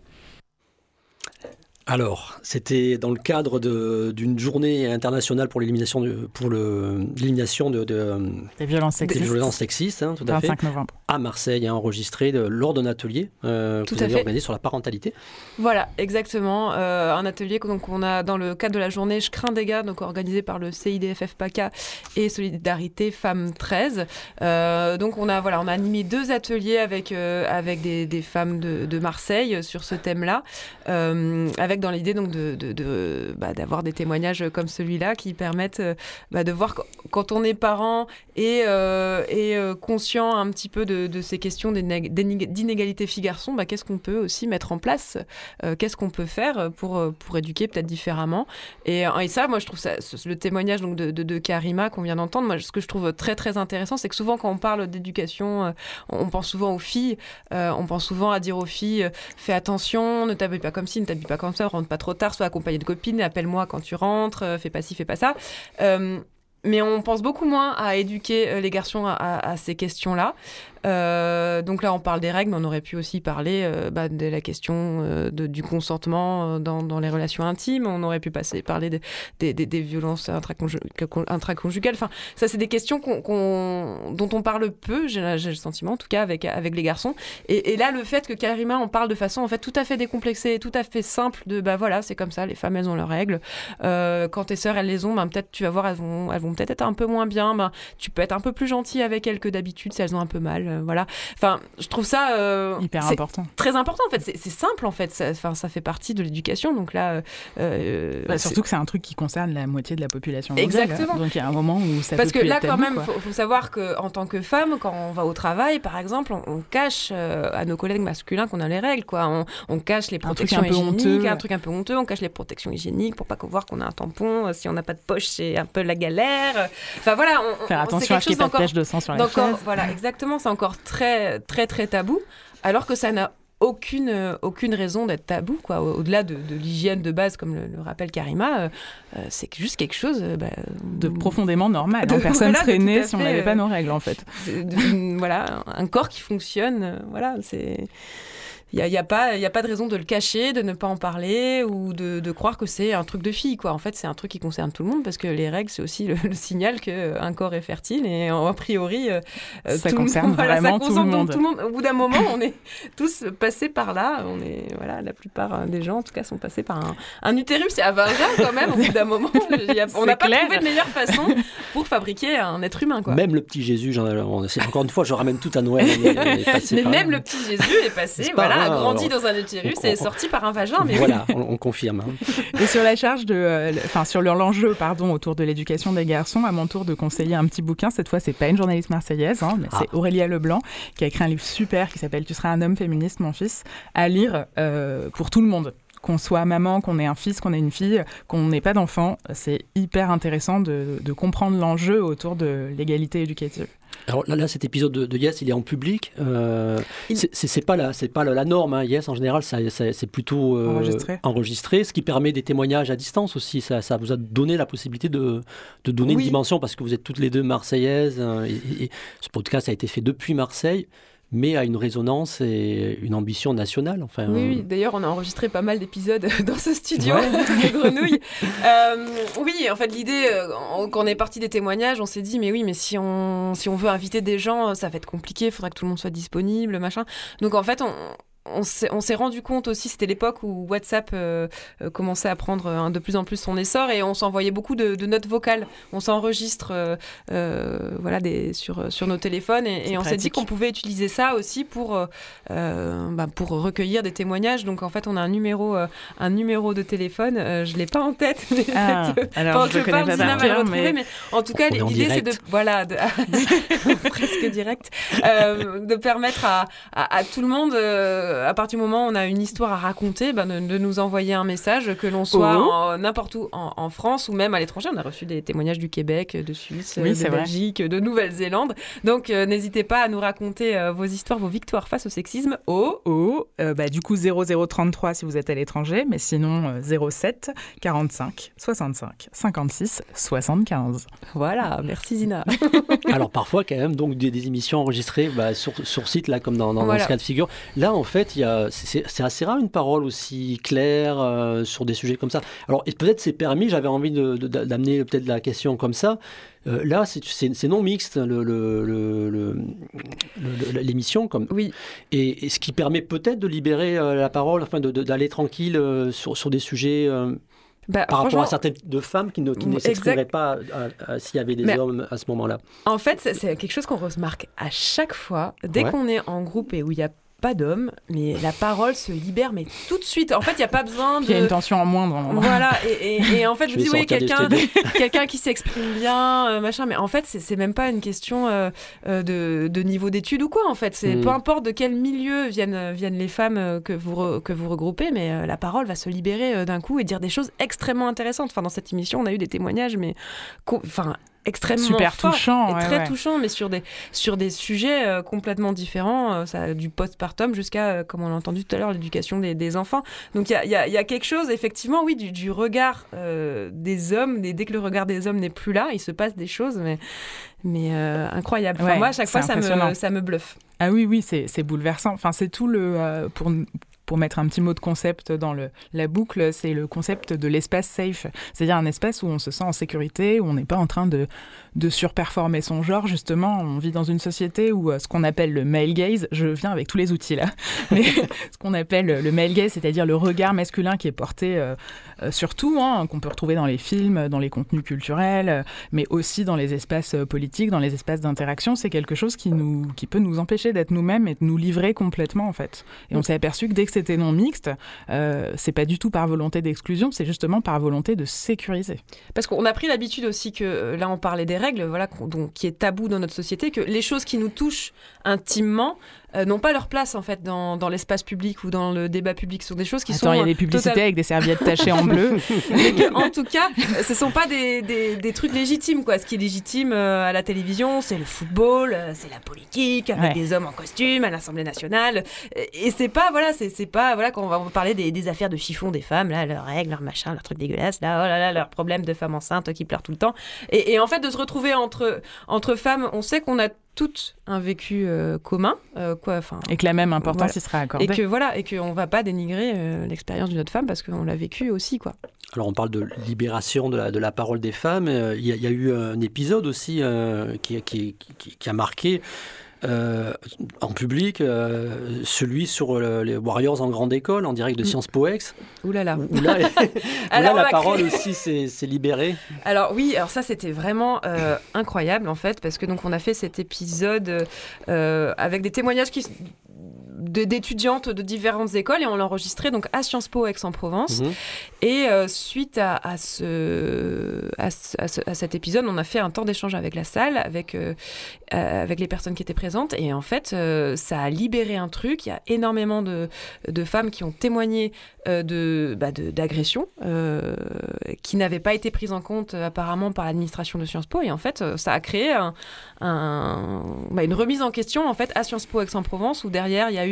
Speaker 2: Alors, c'était dans le cadre d'une journée internationale pour l'élimination de, pour l'élimination de,
Speaker 4: des violences sexistes,
Speaker 2: des violences sexistes hein, tout à 25
Speaker 4: novembre.
Speaker 2: À Marseille, a enregistré lors d'un atelier euh, que vous avez organisé sur la parentalité.
Speaker 3: Voilà, exactement. Euh, un atelier donc on a dans le cadre de la journée Je crains des gars, donc organisé par le CIDFF PACA et Solidarité Femmes 13. Euh, donc on a voilà, on a animé deux ateliers avec avec des, des femmes de, de, Marseille sur ce thème-là, dans l'idée donc de, bah, d'avoir des témoignages comme celui-là qui permettent euh, bah, de voir quand on est parent et, euh, et euh, conscient un petit peu de, ces questions d'inégalité filles-garçons, bah, qu'est-ce qu'on peut aussi mettre en place Qu'est-ce qu'on peut faire pour, pour éduquer peut-être différemment. Et, ça, moi, je trouve le témoignage donc, de, de, Karima qu'on vient d'entendre, moi, ce que je trouve très très intéressant, c'est que souvent quand on parle d'éducation, on pense souvent aux filles, on pense souvent à dire aux filles, fais attention, ne t'habille pas comme ci, ne t'habille pas comme ça, rentre pas trop tard, soit accompagné de copines, appelle-moi quand tu rentres, euh, fais pas ci, fais pas ça. Euh, mais on pense beaucoup moins à éduquer euh, les garçons à ces questions-là. Euh, donc là, on parle des règles, mais on aurait pu aussi parler euh, bah, de la question euh, de, du consentement dans, dans, les relations intimes. On aurait pu passer, parler des, des, violences intraconjugales. Enfin, ça, c'est des questions dont on parle peu, j'ai le sentiment, en tout cas, avec, avec les garçons. Et, là, le fait que Karima en parle de façon en fait tout à fait décomplexée, tout à fait simple, de bah voilà, c'est comme ça, les femmes, elles ont leurs règles. quand tes sœurs, elles les ont, ben, peut-être, tu vas voir, elles vont, elles vont peut-être être un peu moins bien. Ben, tu peux être un peu plus gentil avec elles que d'habitude si elles ont un peu mal. Euh, voilà. Enfin, je trouve ça
Speaker 4: euh, hyper important.
Speaker 3: Très important en fait. C'est simple en fait. Ça, ça fait partie de l'éducation. Donc là,
Speaker 4: euh, bah, surtout que c'est un truc qui concerne la moitié de la population.
Speaker 3: Exactement.
Speaker 4: donc il y a un moment où ça.
Speaker 3: Parce que là, quand même, il faut, savoir que en tant que femme, quand on va au travail, par exemple, on, cache à nos collègues masculins qu'on a les règles. Quoi. On, cache les protections hygiéniques, un truc un peu honteux. On cache les protections hygiéniques pour pas voir qu'on a un tampon. Si on n'a pas de poche, c'est un peu la galère. Enfin voilà.
Speaker 4: On, Faire attention à ce qu'il n'y ait pas de de sang sur la.
Speaker 3: Voilà, exactement. C'est encore très, très, très tabou, alors que ça n'a aucune, aucune raison d'être tabou, quoi. Au-delà de, l'hygiène de base, comme le, rappelle Karima, euh, euh, c'est juste quelque chose euh, bah,
Speaker 4: de profondément normal. Hein. Personne serait né si on n'avait pas nos règles, en fait.
Speaker 3: voilà, un corps qui fonctionne, voilà, c'est. Il n'y a, y a, pas, y a pas de raison de le cacher, de ne pas en parler ou de, de croire que c'est un truc de fille. Quoi. En fait, c'est un truc qui concerne tout le monde parce que les règles, c'est aussi le, signal qu'un corps est fertile et a priori,
Speaker 4: euh, ça tout concerne vraiment tout, le monde.
Speaker 3: tout, le monde. Au bout d'un moment, on est tous passés par là. On est, voilà, la plupart des gens, en tout cas, sont passés par un, un utérus et un vagin quand même. Au bout d'un moment, on n'a pas trouvé de meilleure façon pour fabriquer un être humain. Quoi.
Speaker 2: Même le petit Jésus, encore une fois, je ramène tout à Noël.
Speaker 3: mais même le petit Jésus est passé, voilà a grandi dans un utérus et est sorti par un vagin. Mais
Speaker 2: voilà, on, confirme. Hein.
Speaker 4: Et sur la charge de, euh, enfin sur l'enjeu, pardon, autour de l'éducation des garçons, à mon tour de conseiller un petit bouquin. Cette fois, c'est pas une journaliste marseillaise, hein, mais c'est ah. Aurélia Leblanc qui a écrit un livre super qui s'appelle Tu seras un homme féministe, mon fils, à lire euh, pour tout le monde qu'on soit maman, qu'on ait un fils, qu'on ait une fille, qu'on n'ait pas d'enfant, c'est hyper intéressant de, de comprendre l'enjeu autour de l'égalité éducative.
Speaker 2: Alors là, cet épisode de, Yes, il est en public. Euh, c'est pas la, c'est pas la, norme. Hein. Yes, en général, ça, c'est plutôt
Speaker 4: euh,
Speaker 2: enregistré. ce qui permet des témoignages à distance aussi. Ça, ça vous a donné la possibilité de, de donner une dimension parce que vous êtes toutes les deux marseillaises. Hein, et ce podcast a été fait depuis Marseille mais a une résonance et une ambition nationale. Enfin,
Speaker 3: oui, euh, d'ailleurs, on a enregistré pas mal d'épisodes dans ce studio, les grenouilles. Euh, oui, en fait, l'idée, euh, quand on est parti des témoignages, on s'est dit, mais oui, mais si on, si on veut inviter des gens, ça va être compliqué, il faudra que tout le monde soit disponible, machin. Donc, en fait, on, on s'est rendu compte aussi, c'était l'époque où WhatsApp euh, euh, commençait à prendre euh, de plus en plus son essor et on s'envoyait beaucoup de, notes vocales. On s'enregistre voilà, des, sur, sur nos téléphones et, on s'est dit qu'on pouvait utiliser ça aussi pour, bah, pour recueillir des témoignages. Donc en fait, on a un numéro, un numéro de téléphone. je ne l'ai pas en tête.
Speaker 4: Ah, alors je, je parle,
Speaker 3: Dina mais... mais... en tout cas, l'idée c'est de. Voilà, de, presque direct. de permettre à, à, à, tout le monde euh, à partir du moment où on a une histoire à raconter, ben, de, nous envoyer un message, que l'on soit oh. n'importe où en, France ou même à l'étranger. On a reçu des témoignages du Québec, de Suisse, de Belgique, de Nouvelle-Zélande. Donc euh, n'hésitez pas à nous raconter euh, vos histoires, vos victoires face au sexisme au...
Speaker 4: au bah, du coup 0033 si vous êtes à l'étranger, mais sinon 07 45 65 56 75.
Speaker 3: Voilà, merci Zina.
Speaker 2: Alors parfois quand même donc des, émissions enregistrées bah, sur, sur site là comme dans, dans, ce cas de figure. Là en fait c'est assez rare une parole aussi claire euh, sur des sujets comme ça. Alors peut-être c'est permis, j'avais envie d'amener peut-être la question comme ça. Euh, là, c'est non mixte l'émission, comme
Speaker 3: oui.
Speaker 2: Et, ce qui permet peut-être de libérer euh, la parole, enfin d'aller tranquille sur, sur, des sujets. Bah, par rapport à certaines de femmes qui ne, qui s'exprimeraient pas s'il y avait des hommes à ce moment-là.
Speaker 3: En fait, c'est quelque chose qu'on remarque à chaque fois, dès qu'on est en groupe et où il y a pas d'homme, mais la parole se libère, mais tout de suite. En fait, il n'y a pas besoin de.
Speaker 4: Il y a une tension en moindre.
Speaker 3: Voilà, et, en fait, je me dis, oui, quelqu'un quelqu'un qui s'exprime bien, euh, machin, mais en fait, c'est même pas une question euh, euh, de, de, niveau d'études ou quoi, en fait. C'est hmm. peu importe de quel milieu viennent, viennent les femmes que vous, que vous regroupez, mais la parole va se libérer d'un coup et dire des choses extrêmement intéressantes. Enfin, dans cette émission, on a eu des témoignages, mais enfin, extrêmement
Speaker 4: super touchant
Speaker 3: et très touchant mais sur des sur des sujets euh, complètement différents euh, ça, du postpartum jusqu'à euh, comme on l'a entendu tout à l'heure l'éducation des, des, enfants. Donc il y a, y, a, y a, quelque chose effectivement oui du, du regard des hommes dès que le regard des hommes n'est plus là il se passe des choses mais mais incroyable. Moi à chaque fois ça me ça me bluffe.
Speaker 4: Ah oui oui c'est bouleversant. Enfin c'est tout le pour pour mettre un petit mot de concept dans le, la boucle, c'est le concept de l'espace safe. C'est-à-dire un espace où on se sent en sécurité, où on n'est pas en train de, de surperformer son genre. Justement, on vit dans une société où euh, ce qu'on appelle le male gaze, je viens avec tous les outils là, mais ce qu'on appelle le male gaze, c'est-à-dire le regard masculin qui est porté euh, euh, sur tout, hein, qu'on peut retrouver dans les films, dans les contenus culturels, mais aussi dans les espaces politiques, dans les espaces d'interaction, c'est quelque chose qui, nous, qui peut nous empêcher d'être nous-mêmes et de nous livrer complètement en fait. Et on s'est aperçu que dès que c'était non mixte, euh, c'est pas du tout par volonté d'exclusion, c'est justement par volonté de sécuriser.
Speaker 3: Parce qu'on a pris l'habitude aussi que, euh, là on parlait des règles, voilà, donc, qui est tabou dans notre société, que les choses qui nous touchent intimement, euh, n'ont pas leur place en fait dans, dans l'espace public ou dans le débat public. Ce sont des choses qui
Speaker 4: sont.
Speaker 3: il
Speaker 4: y a des publicités avec des serviettes tachées en bleu.
Speaker 3: en tout cas, ce sont pas des, des, des, trucs légitimes quoi. Ce qui est légitime euh, à la télévision, c'est le football, euh, c'est la politique avec des hommes en costume à l'Assemblée nationale. Et c'est pas voilà, c'est pas voilà quand on va parler des, des, affaires de chiffon des femmes là, leurs règles, leurs machins, leurs trucs dégueulasses là, oh là là, leurs problèmes de femmes enceintes qui pleurent tout le temps. Et, et en fait, de se retrouver entre entre femmes, on sait qu'on a toutes un vécu euh, commun, euh, quoi, enfin.
Speaker 4: Et que la même importance y sera accordée.
Speaker 3: Et que voilà, et qu'on va pas dénigrer euh, l'expérience d'une autre femme parce qu'on l'a vécu aussi, quoi.
Speaker 2: Alors on parle de libération de la, de la parole des femmes. Il y, a eu un épisode aussi qui, qui, qui, a marqué euh, en public, euh, celui sur les Warriors en grande école, en direct de mm. Sciences Po Ex.
Speaker 3: Ouh là là.
Speaker 2: alors, la parole aussi s'est libérée.
Speaker 3: Alors oui, alors ça c'était vraiment euh, incroyable en fait, parce que donc on a fait cet épisode avec des témoignages qui d'étudiantes de, différentes écoles et on l'a enregistré donc à Sciences Po Aix-en-Provence. Mhm. Et euh, suite à, ce, à, cet épisode, on a fait un temps d'échange avec la salle, avec, euh, euh, avec les personnes qui étaient présentes. Et en fait, ça a libéré un truc. Il y a énormément de, de femmes qui ont témoigné de bah, d'agressions qui n'avaient pas été prises en compte apparemment par l'administration de Sciences Po. Et en fait, ça a créé un, bah, une remise en question en fait à Sciences Po Aix-en-Provence où derrière il y a eu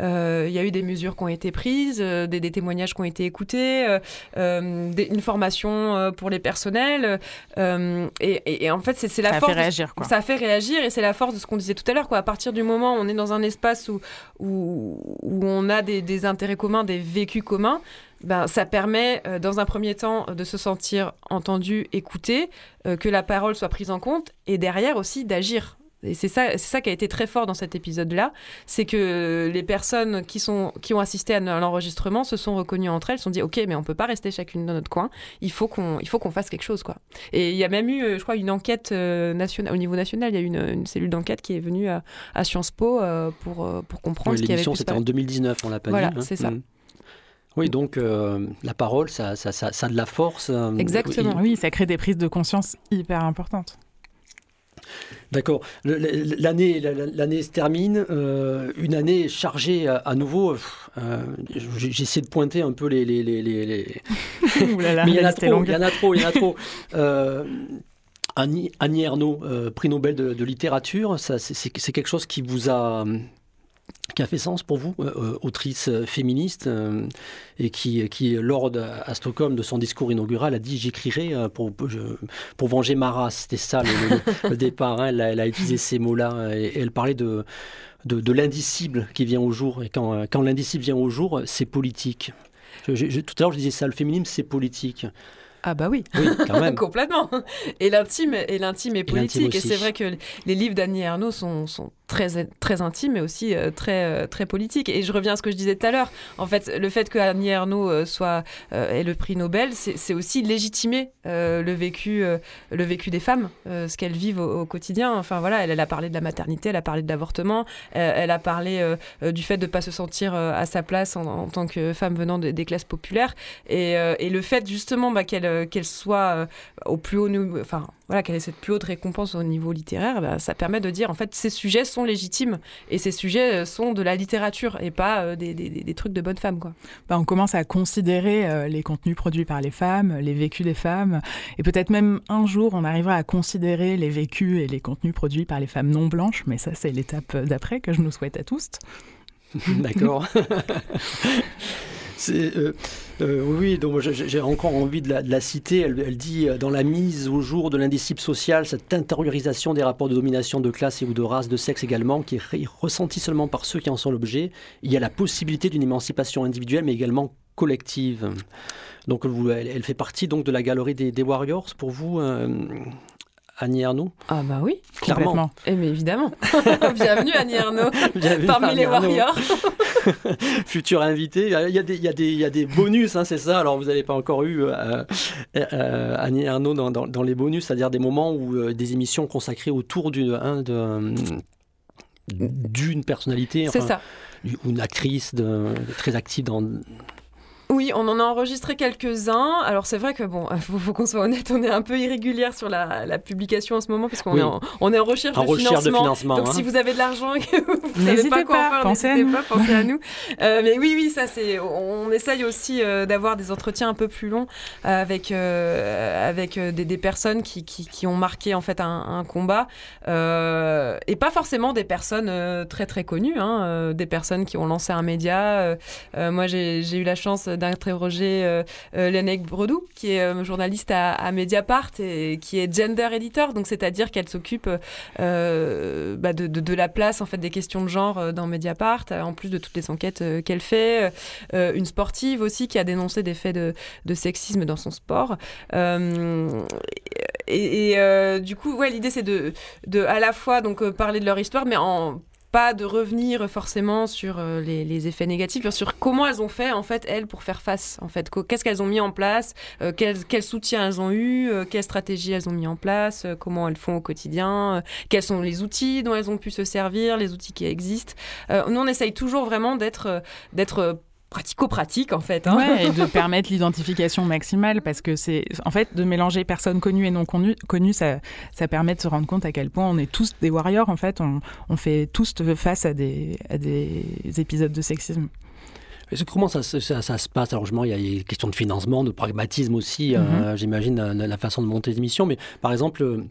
Speaker 3: euh, il y a eu des mesures qui ont été prises, euh, des, témoignages qui ont été écoutés, euh, une formation pour les personnels et, en fait c'est la
Speaker 4: ça
Speaker 3: force
Speaker 4: a fait réagir quoi.
Speaker 3: ça fait réagir et c'est la force de ce qu'on disait tout à l'heure. À partir du moment où on est dans un espace où où, où on a des, des intérêts communs, des vécus communs, ben, ça permet, euh, dans un premier temps, de se sentir entendu, écouté, euh, que la parole soit prise en compte, et derrière aussi d'agir Et c'est ça, c'est ça qui a été très fort dans cet épisode-là, c'est que les personnes qui, sont, qui ont assisté à l'enregistrement se sont reconnues entre elles, se sont dit ok, mais on peut pas rester chacune dans notre coin, il faut qu'on, il faut qu'on fasse quelque chose quoi. Et il y a même eu, je crois, une enquête nationale au niveau national, il y a eu une, cellule d'enquête qui est venue à, Sciences Po pour pour comprendre ce qui avait pu
Speaker 2: C'était en 2019, on l'a pas
Speaker 3: voilà,
Speaker 2: dit. Voilà,
Speaker 3: hein. c'est ça.
Speaker 2: Mm. Oui, donc euh, la parole, ça, ça, ça, ça, a de la force. euh,
Speaker 3: Exactement.
Speaker 4: Oui, ça crée des prises de conscience hyper importantes.
Speaker 2: D'accord. L'année, la- la- l'année se termine, euh, une année chargée à, à nouveau. euh, j'ai- J'essaie de pointer un peu les. les, les, les- les-
Speaker 4: Ouh là là,
Speaker 2: Mais il y en a trop, il y en a trop, il y en a trop. Euh, Annie, Annie Ernaux, euh, prix Nobel de, de littérature, ça, c'est- quelque chose qui vous a qui a fait sens pour vous, euh, euh, autrice euh, féministe, et qui, qui, lors de, à Stockholm de son discours inaugural, a dit J'écrirai pour, pour venger ma race. C'était ça le, départ. hein. Elle, a, elle a utilisé ces mots-là, et, et elle parlait de, de, de l'indicible qui vient au jour. Et quand, quand l'indicible vient au jour, c'est politique. Je- je- je- tout à l'heure, je disais ça le féminisme, c'est politique.
Speaker 3: Ah bah oui.
Speaker 2: Oui, quand même.
Speaker 3: Complètement. Et l'intime, et l'intime est politique. Et, c'est vrai que les livres d'Annie Ernaux sont, sont très, très intimes, mais aussi euh, très, euh, très politiques. Et je reviens à ce que je disais tout à l'heure. En fait, le fait que Annie Ernaux euh, soit euh, ait le prix Nobel, c'est aussi légitimer le vécu, le vécu des femmes, ce qu'elles vivent au, quotidien. Enfin voilà, elle, a parlé de la maternité, elle a parlé de l'avortement, elle a parlé du fait de ne pas se sentir à sa place en, tant que femme venant de- des classes populaires. Et, le fait justement bah, qu'elle qu'elle soit au plus haut enfin voilà, qu'elle ait cette plus haute récompense au niveau littéraire, bah, ça permet de dire en fait ces sujets sont légitimes et ces sujets euh, sont de la littérature et pas euh, des, des- des trucs de bonne femme quoi.
Speaker 4: Bah, on commence à considérer euh, les contenus produits par les femmes, les vécus des femmes, et peut-être même un jour on arrivera à considérer les vécus et les contenus produits par les femmes non blanches, mais ça c'est l'étape d'après que je nous souhaite à tous.
Speaker 2: D'accord. Euh, euh, oui, donc j'ai encore envie de la, citer. Elle, dit euh, dans la mise au jour de l'indicible social, cette intériorisation des rapports de domination de classe et ou de race, de sexe également, qui est ressentie seulement par ceux qui en sont l'objet. Il y a la possibilité d'une émancipation individuelle, mais également collective. Donc, elle, fait partie donc de la galerie des, Warriors pour vous, Annie Ernaux
Speaker 3: Ah bah oui,
Speaker 2: Clairement.
Speaker 3: Eh, mais évidemment. Bienvenue Annie Ernaux
Speaker 2: Bienvenue,
Speaker 3: parmi les
Speaker 2: Ernaux.
Speaker 3: warriors.
Speaker 2: futur invité. Il y a des, il y a des, il y a des bonus, hein, c'est ça. Alors, vous n'avez pas encore eu euh, euh, Annie Ernaux dans, dans- dans les bonus, c'est-à-dire des moments où euh, des émissions consacrées autour d'une hein, d'une personnalité, enfin,
Speaker 3: ça.
Speaker 2: ou une actrice de- très active dans.
Speaker 3: Oui, on en a enregistré quelques-uns. Alors c'est vrai que bon, faut, faut qu'on soit honnête, on est un peu irrégulière sur la, la publication en ce moment parce qu'on
Speaker 2: Oui.
Speaker 3: est, en, on est en recherche,
Speaker 2: En
Speaker 3: de,
Speaker 2: recherche de
Speaker 3: financement.
Speaker 2: financement,
Speaker 3: Donc
Speaker 2: hein.
Speaker 3: si vous avez de l'argent et que vous savez
Speaker 4: N'hésitez
Speaker 3: pas quoi
Speaker 4: pas,
Speaker 3: en faire,
Speaker 4: pensez à
Speaker 3: n'hésitez
Speaker 4: nous.
Speaker 3: pas, pensez à nous. Euh, mais oui, oui, ça c'est. On essaye aussi euh, d'avoir des entretiens un peu plus longs avec euh, avec euh, des, des personnes qui, qui, qui ont marqué en fait un, un combat euh, et pas forcément des personnes euh, très très connues, hein, euh, des personnes qui ont lancé un média. euh, euh, moi, j'ai j'ai eu la chance d'interroger euh, euh, Lénaïque Bredou, qui est euh, journaliste à, Mediapart et qui est gender editor, donc c'est-à-dire qu'elle s'occupe bah, de, la place en fait des questions de genre dans Mediapart, en plus de toutes les enquêtes qu'elle fait. Une sportive aussi qui a dénoncé des faits de, sexisme dans son sport. Et du coup, l'idée c'est de, à la fois donc parler de leur histoire, mais en pas de revenir forcément sur euh, les, les effets négatifs, sur comment elles ont fait en fait elles pour faire face en fait, qu'est-ce qu'elles ont mis en place, euh, quel, quel soutien elles ont eu, euh, quelles stratégies elles ont mis en place, euh, comment elles font au quotidien, quels sont les outils dont elles ont pu se servir, les outils qui existent. Nous on essaye toujours vraiment d'être d'être pratico-pratique en fait. hein.
Speaker 4: Ouais, et de permettre l'identification maximale parce que c'est en fait de mélanger personnes connues et non connues, connues ça, ça permet de se rendre compte à quel point on est tous des warriors en fait, on, on fait tous face à des, à des épisodes de sexisme.
Speaker 2: Comment ça, se- ça, ça se passe? Alors, justement, il y a des questions de financement, de pragmatisme aussi,
Speaker 4: Mhm.
Speaker 2: euh, j'imagine, la, la façon de monter les émissions. Mais par exemple, euh,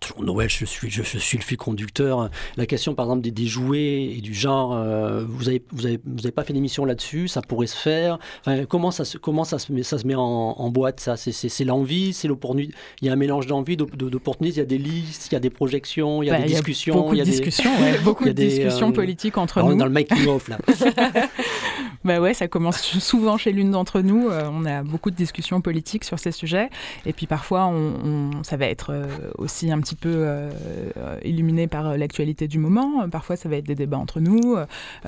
Speaker 2: toujours Noël, je suis, je, je suis le fil conducteur. La question, par exemple, des, des jouets et du genre, euh, vous n'avez vous avez, vous avez pas fait d'émission là-dessus, ça pourrait se faire. Enfin, comment ça, se- comment ça, se met, ça se met en, en boîte, ça? C'est- C'est c'est l'envie, c'est l'opportunité. Il y a un mélange d'envie, d'op- de- d'opportunités, il y a des listes, il y a des projections, il y a
Speaker 4: Bah,
Speaker 2: des discussions.
Speaker 4: beaucoup
Speaker 2: il y
Speaker 4: de
Speaker 2: a des-
Speaker 4: discussions, ouais, beaucoup de
Speaker 2: des,
Speaker 4: discussions
Speaker 2: euh,
Speaker 4: politiques entre
Speaker 2: Alors, on est
Speaker 4: nous.
Speaker 2: dans le making of là.
Speaker 4: Bah ouais, ça commence souvent chez l'une d'entre nous. Euh, on a beaucoup de discussions politiques sur ces sujets. Et puis parfois, on, ça va être euh, aussi un petit peu euh, illuminé par l'actualité du moment. Parfois, ça va être des débats entre nous.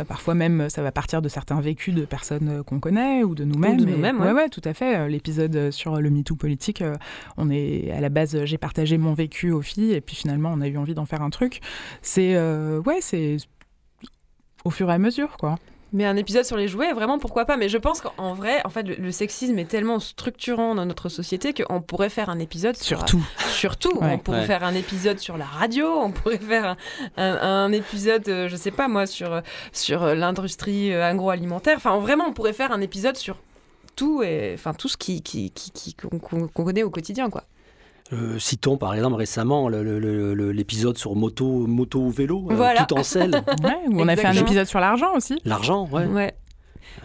Speaker 4: parfois même, ça va partir de certains vécus de personnes qu'on connaît ou de nous-mêmes.
Speaker 3: de nous-mêmes,
Speaker 4: ouais. ouais. tout à fait. L'épisode sur le MeToo politique, on est à la base, j'ai partagé mon vécu aux filles et puis finalement, on a eu envie d'en faire un truc. C'est ouais, c'est au fur et à mesure, quoi.
Speaker 3: Mais un épisode sur les jouets, vraiment, pourquoi pas? Mais je pense qu'en vrai, en fait, le, sexisme est tellement structurant dans notre société qu'on pourrait faire un épisode
Speaker 4: sur... tout.
Speaker 3: Surtout, on pourrait faire un épisode sur la radio, on pourrait faire un, épisode, euh, je sais pas moi, sur, sur l'industrie euh, agroalimentaire. Enfin, vraiment, on pourrait faire un épisode sur tout, et, enfin, tout ce qui, qui, qui, qu'on connaît au quotidien, quoi.
Speaker 2: Euh, citons par exemple récemment l'épisode sur moto, moto ou vélo, euh, tout en selle.
Speaker 4: on a fait un épisode sur l'argent aussi.
Speaker 2: L'argent, ouais.
Speaker 3: ouais.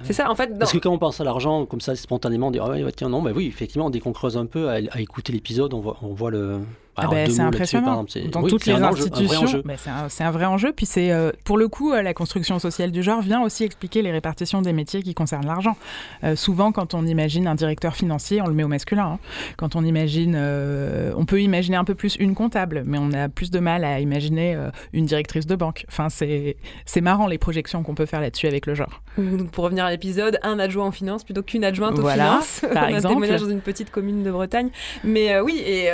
Speaker 3: C'est ça, en fait.
Speaker 2: Parce que quand on pense à l'argent, comme ça, spontanément, on dit, ah ouais, tiens, non, mais oui, effectivement, dès qu'on creuse un peu, à, à écouter l'épisode, on voit, on voit le,
Speaker 4: ah ben, c'est impressionnant. Dans toutes les institutions, c'est un, vrai enjeu. Puis c'est euh, pour le coup, euh, la construction sociale du genre vient aussi expliquer les répartitions des métiers qui concernent l'argent. Euh, souvent, quand on imagine un directeur financier, on le met au masculin. Hein. Quand on imagine, on peut imaginer un peu plus une comptable, mais on a plus de mal à imaginer une directrice de banque. Enfin, c'est marrant les projections qu'on peut faire là-dessus avec le genre.
Speaker 3: pour revenir à l'épisode, un adjoint en finance plutôt qu'une adjointe
Speaker 4: voilà,
Speaker 3: aux finances.
Speaker 4: Par on exemple.
Speaker 3: dans une petite commune de Bretagne. Mais oui, et,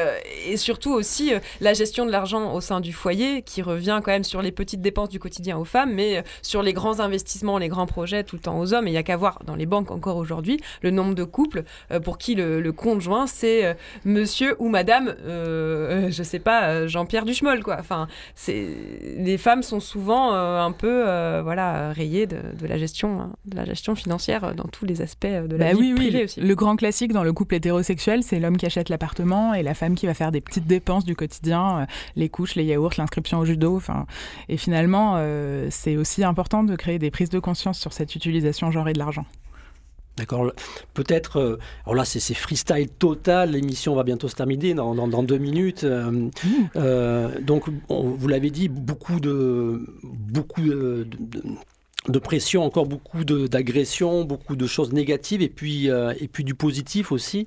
Speaker 3: et surtout aussi euh, la gestion de l'argent au sein du foyer, qui revient quand même sur les petites dépenses du quotidien aux femmes, mais euh, sur les grands investissements, les grands projets tout le temps aux hommes. Et il n'y a qu'à voir dans les banques encore aujourd'hui le nombre de couples euh, pour qui le, conjoint, c'est monsieur ou madame, je sais pas, Jean-Pierre Duchemol, quoi. Enfin, les femmes sont souvent un peu voilà, rayées de, la gestion, hein, de la gestion financière dans tous les aspects de la bah vie privée aussi.
Speaker 4: Le grand classique dans le couple hétérosexuel, c'est l'homme qui achète l'appartement et la femme qui va faire des petites dépenses du quotidien, euh, les couches, les yaourts, l'inscription au judo. Enfin, et finalement, euh, c'est aussi important de créer des prises de conscience sur cette utilisation genrée de l'argent.
Speaker 2: D'accord. Peut-être. Euh, alors là, c'est freestyle total. L'émission va bientôt se terminer dans, dans, deux minutes. Mmh. donc, vous l'avez dit, beaucoup de beaucoup de, de pression, encore beaucoup d'agressions, beaucoup de choses négatives et puis, euh, et puis du positif aussi.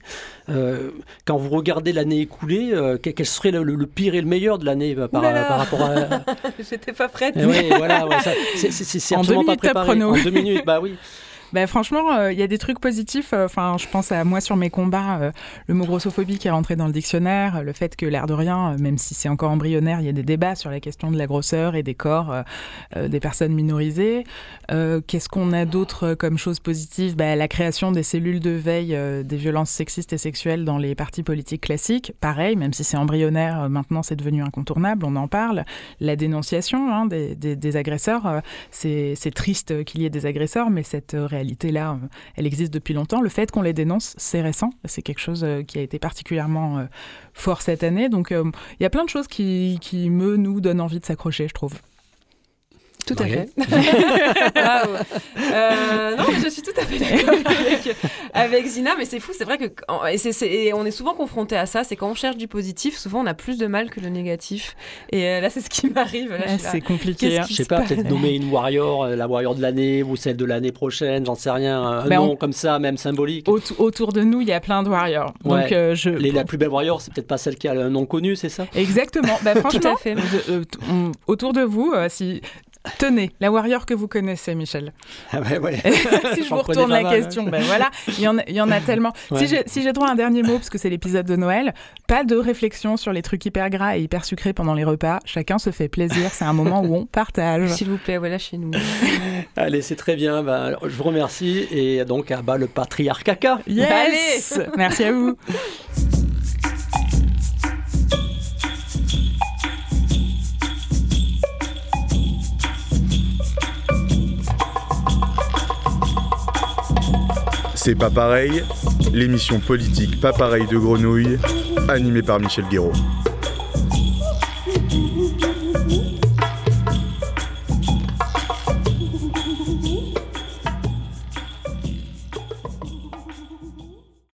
Speaker 2: Euh, quand vous regardez l'année écoulée, euh, quel serait le, pire et le meilleur de l'année par, par, rapport à...
Speaker 3: J'étais pas prête.
Speaker 2: Eh oui, voilà, c'est absolument pas préparé. En deux minutes, bah oui.
Speaker 4: Bah, franchement, euh, il y a des trucs positifs. Euh, enfin, je pense à moi sur mes combats, euh, le mot grossophobie qui est rentré dans le dictionnaire, le fait que l'air de rien, même si c'est encore embryonnaire, il y a des débats sur la question de la grosseur et des corps des personnes minorisées. Qu'est-ce qu'on a d'autre comme chose positive? Bah, La création des cellules de veille des violences sexistes et sexuelles dans les partis politiques classiques. Pareil, même si c'est embryonnaire, maintenant c'est devenu incontournable, on en parle. La dénonciation hein, des, des, agresseurs, c'est triste qu'il y ait des agresseurs, mais cette réalité réalité-là, euh, elle existe depuis longtemps. Le fait qu'on les dénonce, c'est récent. C'est quelque chose euh, qui a été particulièrement euh, fort cette année. Donc, il y a plein de choses qui, qui me, nous, donnent envie de s'accrocher, je trouve.
Speaker 3: Tout à fait. euh, non, je suis tout à fait d'accord avec, Zina, mais c'est fou, c'est vrai que et on est souvent confronté à ça, c'est quand on cherche du positif, souvent on a plus de mal que le négatif. Et euh, là, c'est ce qui m'arrive.
Speaker 4: c'est compliqué.
Speaker 2: Hein. Je sais pas, peut-être nommer une warrior, euh, la warrior de l'année ou celle de l'année prochaine, j'en sais rien, un ben, nom comme ça, même symbolique.
Speaker 4: autour de nous, il y a plein de warriors. Donc, euh, je...
Speaker 2: la plus belle warrior, c'est peut-être pas celle qui a un nom connu, c'est ça?
Speaker 4: Exactement. Bah, franchement, tout à fait. autour de vous, si Tenez, la warrior que vous connaissez, Michel.
Speaker 2: Ah ouais,
Speaker 4: si je vous retourne la question, ben voilà, il y, en a, il y en a tellement. Si j'ai droit à un dernier mot, parce que c'est l'épisode de Noël, pas de réflexion sur les trucs hyper gras et hyper sucrés pendant les repas. Chacun se fait plaisir. C'est un moment où on partage.
Speaker 3: S'il vous plaît, voilà chez nous.
Speaker 2: Allez, c'est très bien. Ben, je vous remercie. Et donc, à bas le patriarcat.
Speaker 4: Yes Merci à vous.
Speaker 1: C'est pas pareil, l'émission politique pas pareil de Grenouille, animée par Michel Guéraud.